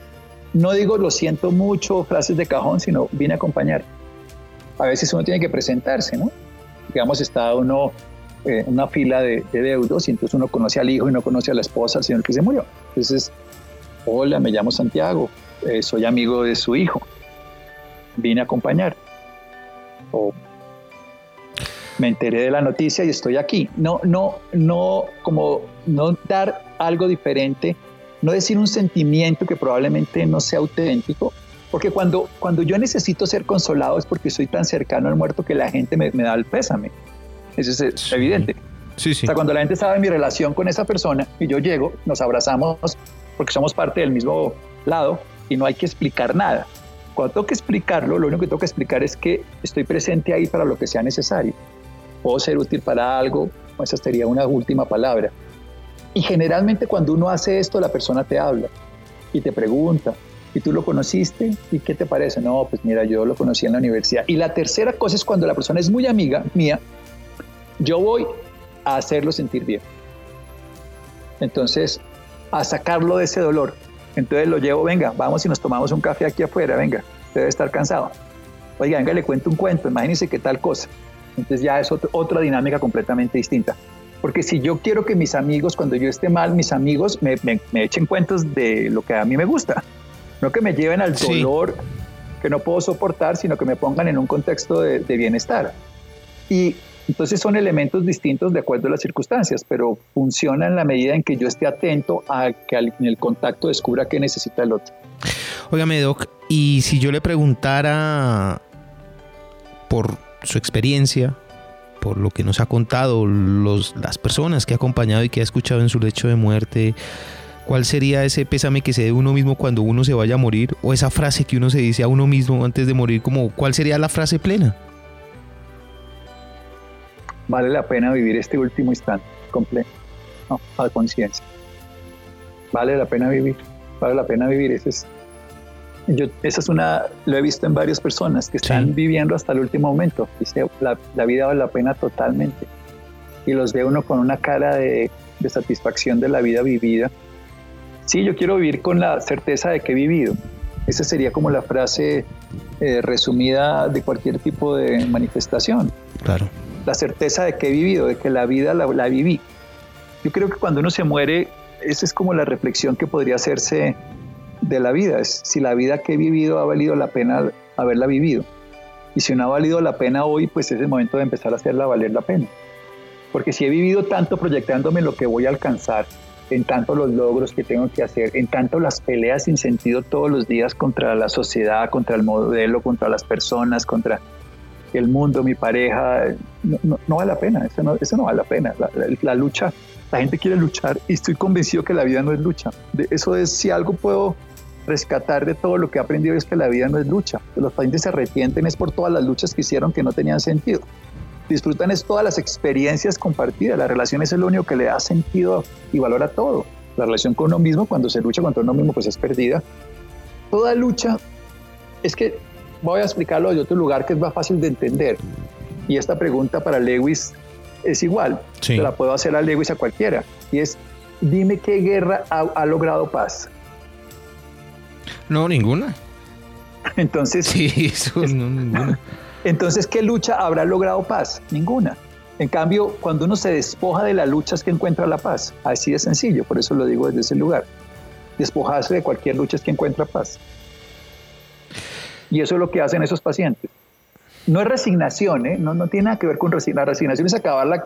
No digo lo siento mucho, frases de cajón, sino vine a acompañar. A veces uno tiene que presentarse, ¿no? digamos, está uno en eh, una fila de, deudos y entonces uno conoce al hijo y no conoce a la esposa, al señor que se murió. Entonces, hola, me llamo Santiago, eh, soy amigo de su hijo, vine a acompañar. O me enteré de la noticia y estoy aquí. No, no, no, como no dar algo diferente, no decir un sentimiento que probablemente no sea auténtico, porque cuando, cuando yo necesito ser consolado es porque soy tan cercano al muerto que la gente me, da el pésame. eso es evidente. Sí, sí. O sea, cuando la gente sabe mi relación con esa persona y yo llego, nos abrazamos porque somos parte del mismo lado y no hay que explicar nada. Cuando tengo que explicarlo, lo único que tengo que explicar es que estoy presente ahí para lo que sea necesario. Puedo ser útil para algo, esa sería una última palabra. Y generalmente cuando uno hace esto, la persona te habla y te pregunta, ¿y tú lo conociste? ¿Y qué te parece? No, pues mira, yo lo conocí en la universidad. Y la tercera cosa es cuando la persona es muy amiga mía, yo voy a hacerlo sentir bien. Entonces, a sacarlo de ese dolor. Entonces lo llevo, venga, vamos y nos tomamos un café aquí afuera, venga, debe estar cansado. Oiga, venga, le cuento un cuento, imagínese qué tal cosa. Entonces ya es otra dinámica completamente distinta. Porque si yo quiero que mis amigos, cuando yo esté mal, mis amigos me, echen cuentos de lo que a mí me gusta, no que me lleven al dolor que no puedo soportar, sino que me pongan en un contexto de, bienestar. Y entonces son elementos distintos de acuerdo a las circunstancias, pero funciona en la medida en que yo esté atento a que en el contacto descubra qué necesita el otro. Óigame, Doc, y si yo le preguntara por su experiencia, por lo que nos ha contado, los, las personas que ha acompañado y que ha escuchado en su lecho de muerte, ¿cuál sería ese pésame que se dé uno mismo cuando uno se vaya a morir? O esa frase que uno se dice a uno mismo antes de morir, como ¿cuál sería la frase plena? Vale la pena vivir este último instante completo, no, a conciencia. Vale la pena vivir, vale la pena vivir, ese es yo, esa es una, lo he visto en varias personas que están viviendo hasta el último momento. Dice, la, la, vida vale la pena totalmente. Y los ve uno con una cara de, de, satisfacción de la vida vivida. Sí, yo quiero vivir con la certeza de que he vivido. Esa sería como la frase eh, resumida de cualquier tipo de manifestación. Claro. La certeza de que he vivido, de que la vida la, viví. Yo creo que cuando uno se muere, esa es como la reflexión que podría hacerse de la vida, es si la vida que he vivido ha valido la pena haberla vivido. Y si no ha valido la pena hoy, pues es el momento de empezar a hacerla valer la pena. Porque si he vivido tanto proyectándome lo que voy a alcanzar, en tanto los logros que tengo que hacer, en tanto las peleas sin sentido todos los días contra la sociedad, contra el modelo, contra las personas, contra el mundo, mi pareja, no, vale la pena, eso no, eso no vale la pena. La, lucha, la gente quiere luchar y estoy convencido que la vida no es lucha. De, eso es si algo puedo rescatar de todo lo que he aprendido es que la vida no es lucha. Los pacientes se arrepienten es por todas las luchas que hicieron que no tenían sentido. Disfrutan es todas las experiencias compartidas. La relación es el único que le da sentido y valor a todo. La relación con uno mismo, cuando se lucha contra uno mismo, pues es perdida. Toda lucha es que voy a explicarlo de otro lugar que es más fácil de entender. Y esta pregunta para Lewis es igual. Se la puedo hacer a Lewis a cualquiera. Y es, dime qué guerra ha logrado paz. No, ninguna. [LAUGHS] Entonces, sí, ninguna. [LAUGHS] Entonces, ¿qué lucha habrá logrado paz? Ninguna. En cambio, cuando uno se despoja de la lucha es que encuentra la paz. Así de sencillo, por eso lo digo desde ese lugar. Despojarse de cualquier lucha es que encuentra paz. Y eso es lo que hacen esos pacientes. No es resignación, ¿eh? no, no tiene nada que ver con resignación. La resignación es acabar, la,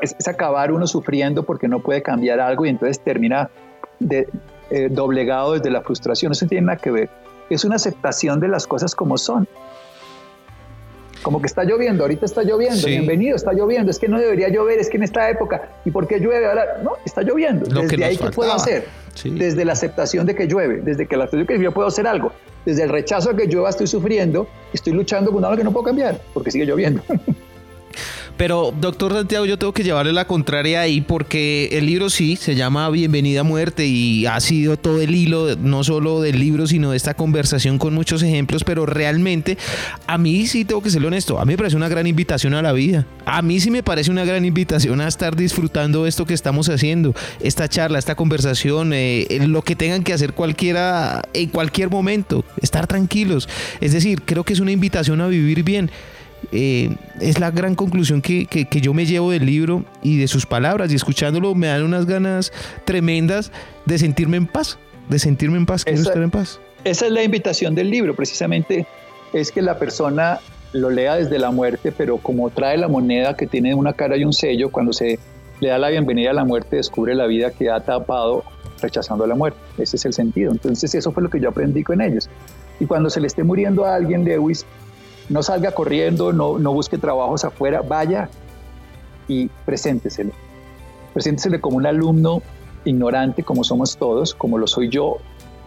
es acabar uno sufriendo porque no puede cambiar algo y entonces termina de, eh, doblegado desde la frustración. Eso tiene nada que ver. Es una aceptación de las cosas como son. Como que está lloviendo, ahorita está lloviendo, bienvenido, está lloviendo, es que no debería llover, es que en esta época, ¿y por qué llueve ahora? No, está lloviendo. desde ahí, ¿qué puedo hacer? Desde la aceptación de que llueve, desde que la aceptación de que yo puedo hacer algo, desde el rechazo que llueva estoy sufriendo, estoy luchando con algo que no puedo cambiar, porque sigue lloviendo. [LAUGHS] Pero, doctor Santiago, yo tengo que llevarle la contraria ahí porque el libro sí se llama Bienvenida a Muerte y ha sido todo el hilo, no solo del libro, sino de esta conversación con muchos ejemplos, pero realmente a mí sí tengo que ser honesto, a mí me parece una gran invitación a la vida. A mí sí me parece una gran invitación a estar disfrutando esto que estamos haciendo, esta charla, esta conversación, eh, lo que tengan que hacer cualquiera en cualquier momento, estar tranquilos. Es decir, creo que es una invitación a vivir bien. Eh, es la gran conclusión que, yo me llevo del libro y de sus palabras y escuchándolo me dan unas ganas tremendas de sentirme en paz, de sentirme en paz, quiero estar en paz. Esa es la invitación del libro, precisamente es que la persona lo lea desde la muerte, pero como trae la moneda que tiene una cara y un sello, cuando se le da la bienvenida a la muerte, descubre la vida que ha tapado rechazando la muerte. Ese es el sentido. Entonces eso fue lo que yo aprendí con ellos. Y cuando se le esté muriendo a alguien, Lewis, no salga corriendo, no, no busque trabajos afuera, vaya, y preséntesele. Preséntesele como un alumno ignorante, como somos todos, como lo soy yo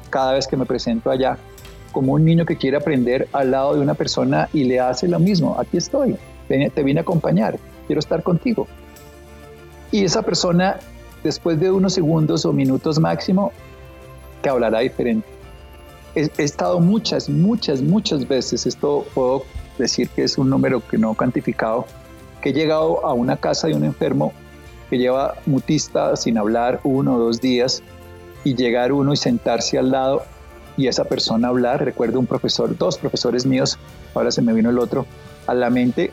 cada vez que me presento allá, como un niño que quiere aprender al lado de una persona y le hace lo mismo. Aquí estoy, te vine a acompañar, quiero estar contigo. Y esa persona, después de unos segundos o minutos máximo, te hablará diferente. He, estado muchas, muchas, muchas veces, esto puedo decir que es un número que no he cuantificado, que he llegado a una casa de un enfermo que lleva mutista sin hablar uno o dos días y llegar uno y sentarse al lado y esa persona hablar. Recuerdo un profesor, dos profesores míos, ahora se me vino el otro, a la mente,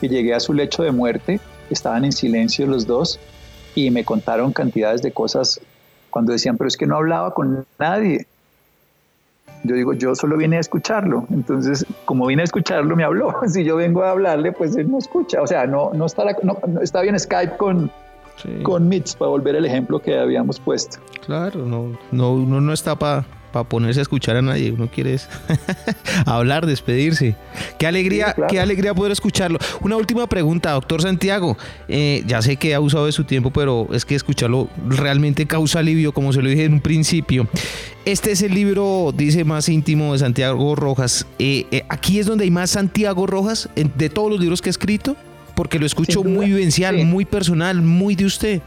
que llegué a su lecho de muerte, estaban en silencio los dos y me contaron cantidades de cosas cuando decían, pero es que no hablaba con nadie. Yo digo, yo solo vine a escucharlo. Entonces, como vine a escucharlo, me habló. [LAUGHS] Si yo vengo a hablarle, pues él no escucha. O sea, no, no, está, no, está bien Skype con, con Meets, para volver el ejemplo que habíamos puesto. Claro, no, no, uno no está para para ponerse a escuchar a nadie, uno quiere [LAUGHS] hablar, despedirse. Qué alegría, qué alegría poder escucharlo. Una última pregunta, doctor Santiago. Eh, ya sé que ha usado de su tiempo, pero es que escucharlo realmente causa alivio, como se lo dije en un principio. Este es el libro, dice, más íntimo de Santiago Rojas. Eh, eh, aquí es donde hay más Santiago Rojas de todos los libros que ha escrito, porque lo escucho muy vivencial, muy personal, muy de usted.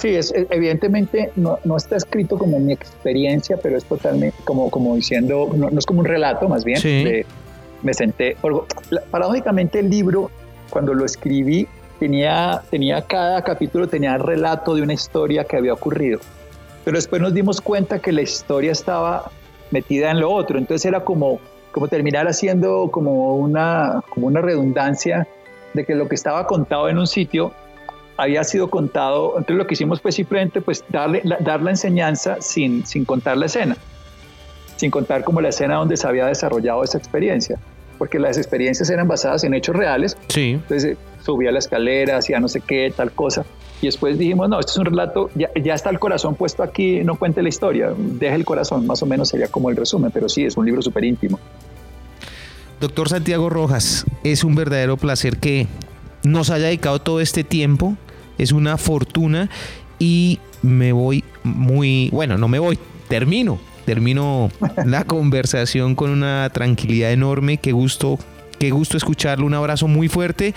Sí, es, evidentemente no, no, está escrito como mi experiencia, pero es totalmente como, como diciendo, no, es como un relato más bien. me senté, paradójicamente el libro, cuando lo escribí, tenía, tenía cada capítulo, tenía el relato de una historia que había ocurrido. Pero después nos dimos cuenta que la historia estaba metida en lo otro, entonces era como, como terminar haciendo como una, como una redundancia de que lo que estaba contado en un sitio había sido contado, entonces lo que hicimos fue simplemente pues darle, dar la enseñanza sin, sin contar la escena, sin contar como la escena donde se había desarrollado esa experiencia, porque las experiencias eran basadas en hechos reales. Sí. Entonces subía la escalera, hacía no sé qué, tal cosa. Y después dijimos, no, esto es un relato, ya, ya está el corazón puesto aquí, no cuente la historia, deje el corazón, más o menos sería como el resumen, pero sí, es un libro súper íntimo. Doctor Santiago Rojas, es un verdadero placer que nos haya dedicado todo este tiempo es una fortuna y me voy muy, bueno, no me voy, termino, termino la [LAUGHS] conversación con una tranquilidad enorme, qué gusto. Qué gusto escucharlo, un abrazo muy fuerte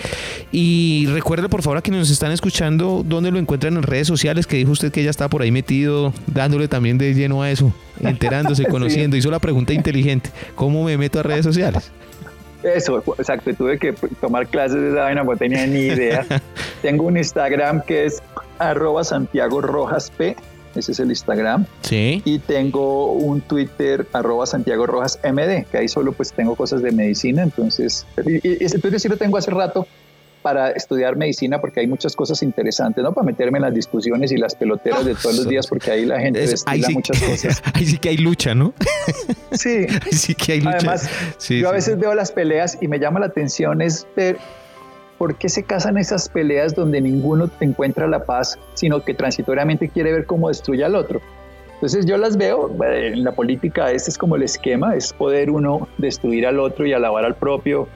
y recuerde por favor a quienes nos están escuchando dónde lo encuentran en redes sociales, que dijo usted que ya está por ahí metido, dándole también de lleno a eso, enterándose, [LAUGHS] conociendo, hizo la pregunta inteligente, ¿cómo me meto a redes sociales? Eso, exacto, tuve que tomar clases de esa vaina, no tenía ni idea. [LAUGHS] Tengo un Instagram que es arroba Santiago Rojas P, ese es el Instagram. Sí. Y tengo un Twitter arroba Santiago Rojas MD, que ahí solo pues tengo cosas de medicina, entonces, y ese Twitter sí lo tengo hace rato, para estudiar medicina porque hay muchas cosas interesantes, ¿no? Para meterme en las discusiones y las peloteras de todos los días porque ahí la gente es, muchas cosas. [LAUGHS] Ahí sí que hay lucha, ¿no? [LAUGHS] Sí. [LAUGHS] Ahí sí que hay lucha. Además, yo a veces veo las peleas y me llama la atención es ver por qué se casan esas peleas donde ninguno encuentra la paz, sino que transitoriamente quiere ver cómo destruye al otro. Entonces yo las veo, en la política este es como el esquema, es poder uno destruir al otro y alabar al propio,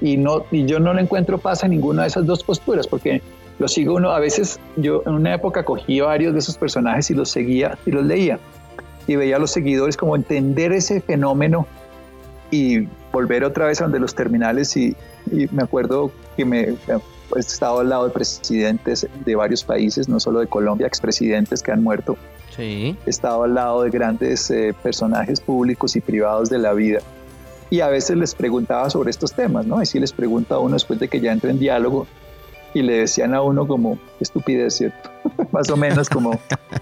y, no, y yo no le encuentro paz a ninguna de esas dos posturas, porque lo sigo uno, a veces yo en una época cogí varios de esos personajes y los seguía y los leía, y veía a los seguidores como entender ese fenómeno y volver otra vez a donde los terminales y, me acuerdo que me pues, he estado al lado de presidentes de varios países, no solo de Colombia, expresidentes que han muerto. Sí. He estado al lado de grandes eh, personajes públicos y privados de la vida y a veces les preguntaba sobre estos temas, ¿no? Y si les pregunta a uno después de que ya entra en diálogo y le decían a uno como, estupidez, ¿cierto? [LAUGHS] Más o menos como,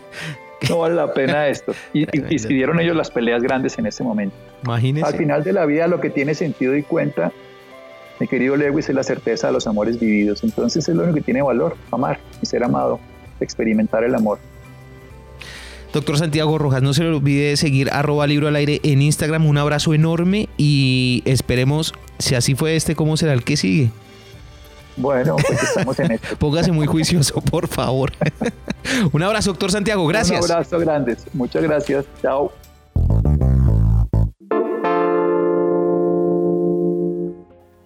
[LAUGHS] no vale la pena esto. Y, y, dieron ellos las peleas grandes en ese momento. Imagínese. Al final de la vida lo que tiene sentido y cuenta, mi querido Lewis, es la certeza de los amores vividos. Entonces es lo único que tiene valor, amar y ser amado, experimentar el amor. Doctor Santiago Rojas, no se le olvide seguir arroba libro al aire en Instagram. Un abrazo enorme y esperemos, si así fue este, ¿cómo será el que sigue? Bueno, pues estamos en esto. [LAUGHS] Póngase muy juicioso, por favor. [LAUGHS] Un abrazo, doctor Santiago. Gracias. Un abrazo grande. Muchas gracias. Chao.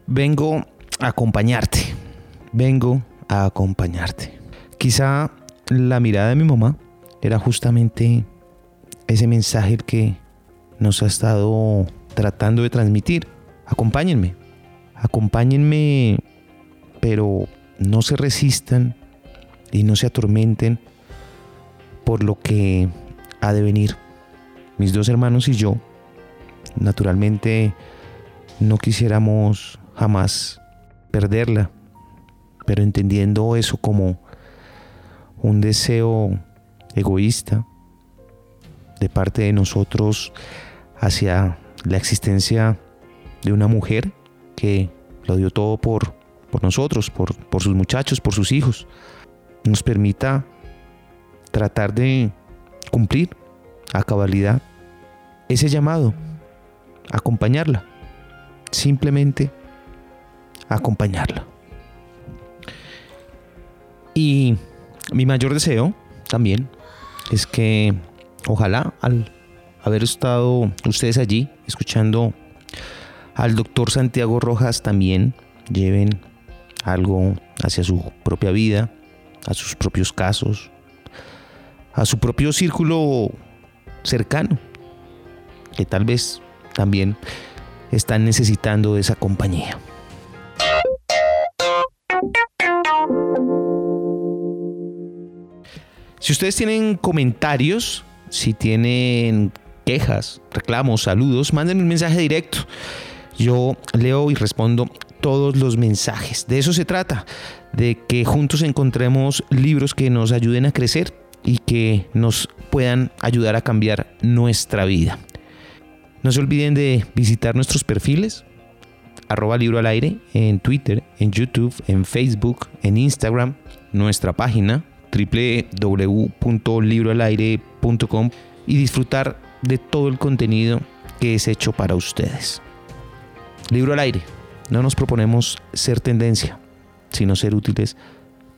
Vengo a acompañarte. Vengo a acompañarte. Quizá la mirada de mi mamá era justamente ese mensaje que nos ha estado tratando de transmitir. Acompáñenme, acompáñenme, pero no se resistan y no se atormenten por lo que ha de venir. Mis dos hermanos y yo, naturalmente, no quisiéramos jamás perderla, pero entendiendo eso como un deseo egoísta de parte de nosotros hacia la existencia de una mujer que lo dio todo por, por nosotros, por, por sus muchachos, por sus hijos, nos permita tratar de cumplir a cabalidad ese llamado, acompañarla, simplemente acompañarla. Y mi mayor deseo también es que ojalá al haber estado ustedes allí escuchando al doctor Santiago Rojas también lleven algo hacia su propia vida, a sus propios casos, a su propio círculo cercano, que tal vez también están necesitando de esa compañía. Si ustedes tienen comentarios, si tienen quejas, reclamos, saludos, manden un mensaje directo. Yo leo y respondo todos los mensajes. De eso se trata, de que juntos encontremos libros que nos ayuden a crecer y que nos puedan ayudar a cambiar nuestra vida. No se olviden de visitar nuestros perfiles, arroba libro al aire, en Twitter, en YouTube, en Facebook, en Instagram, nuestra página www.libroalaire.com y disfrutar de todo el contenido que es hecho para ustedes. Libro al aire. No nos proponemos ser tendencia, sino ser útiles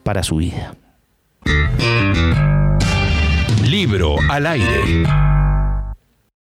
para su vida. Libro al aire.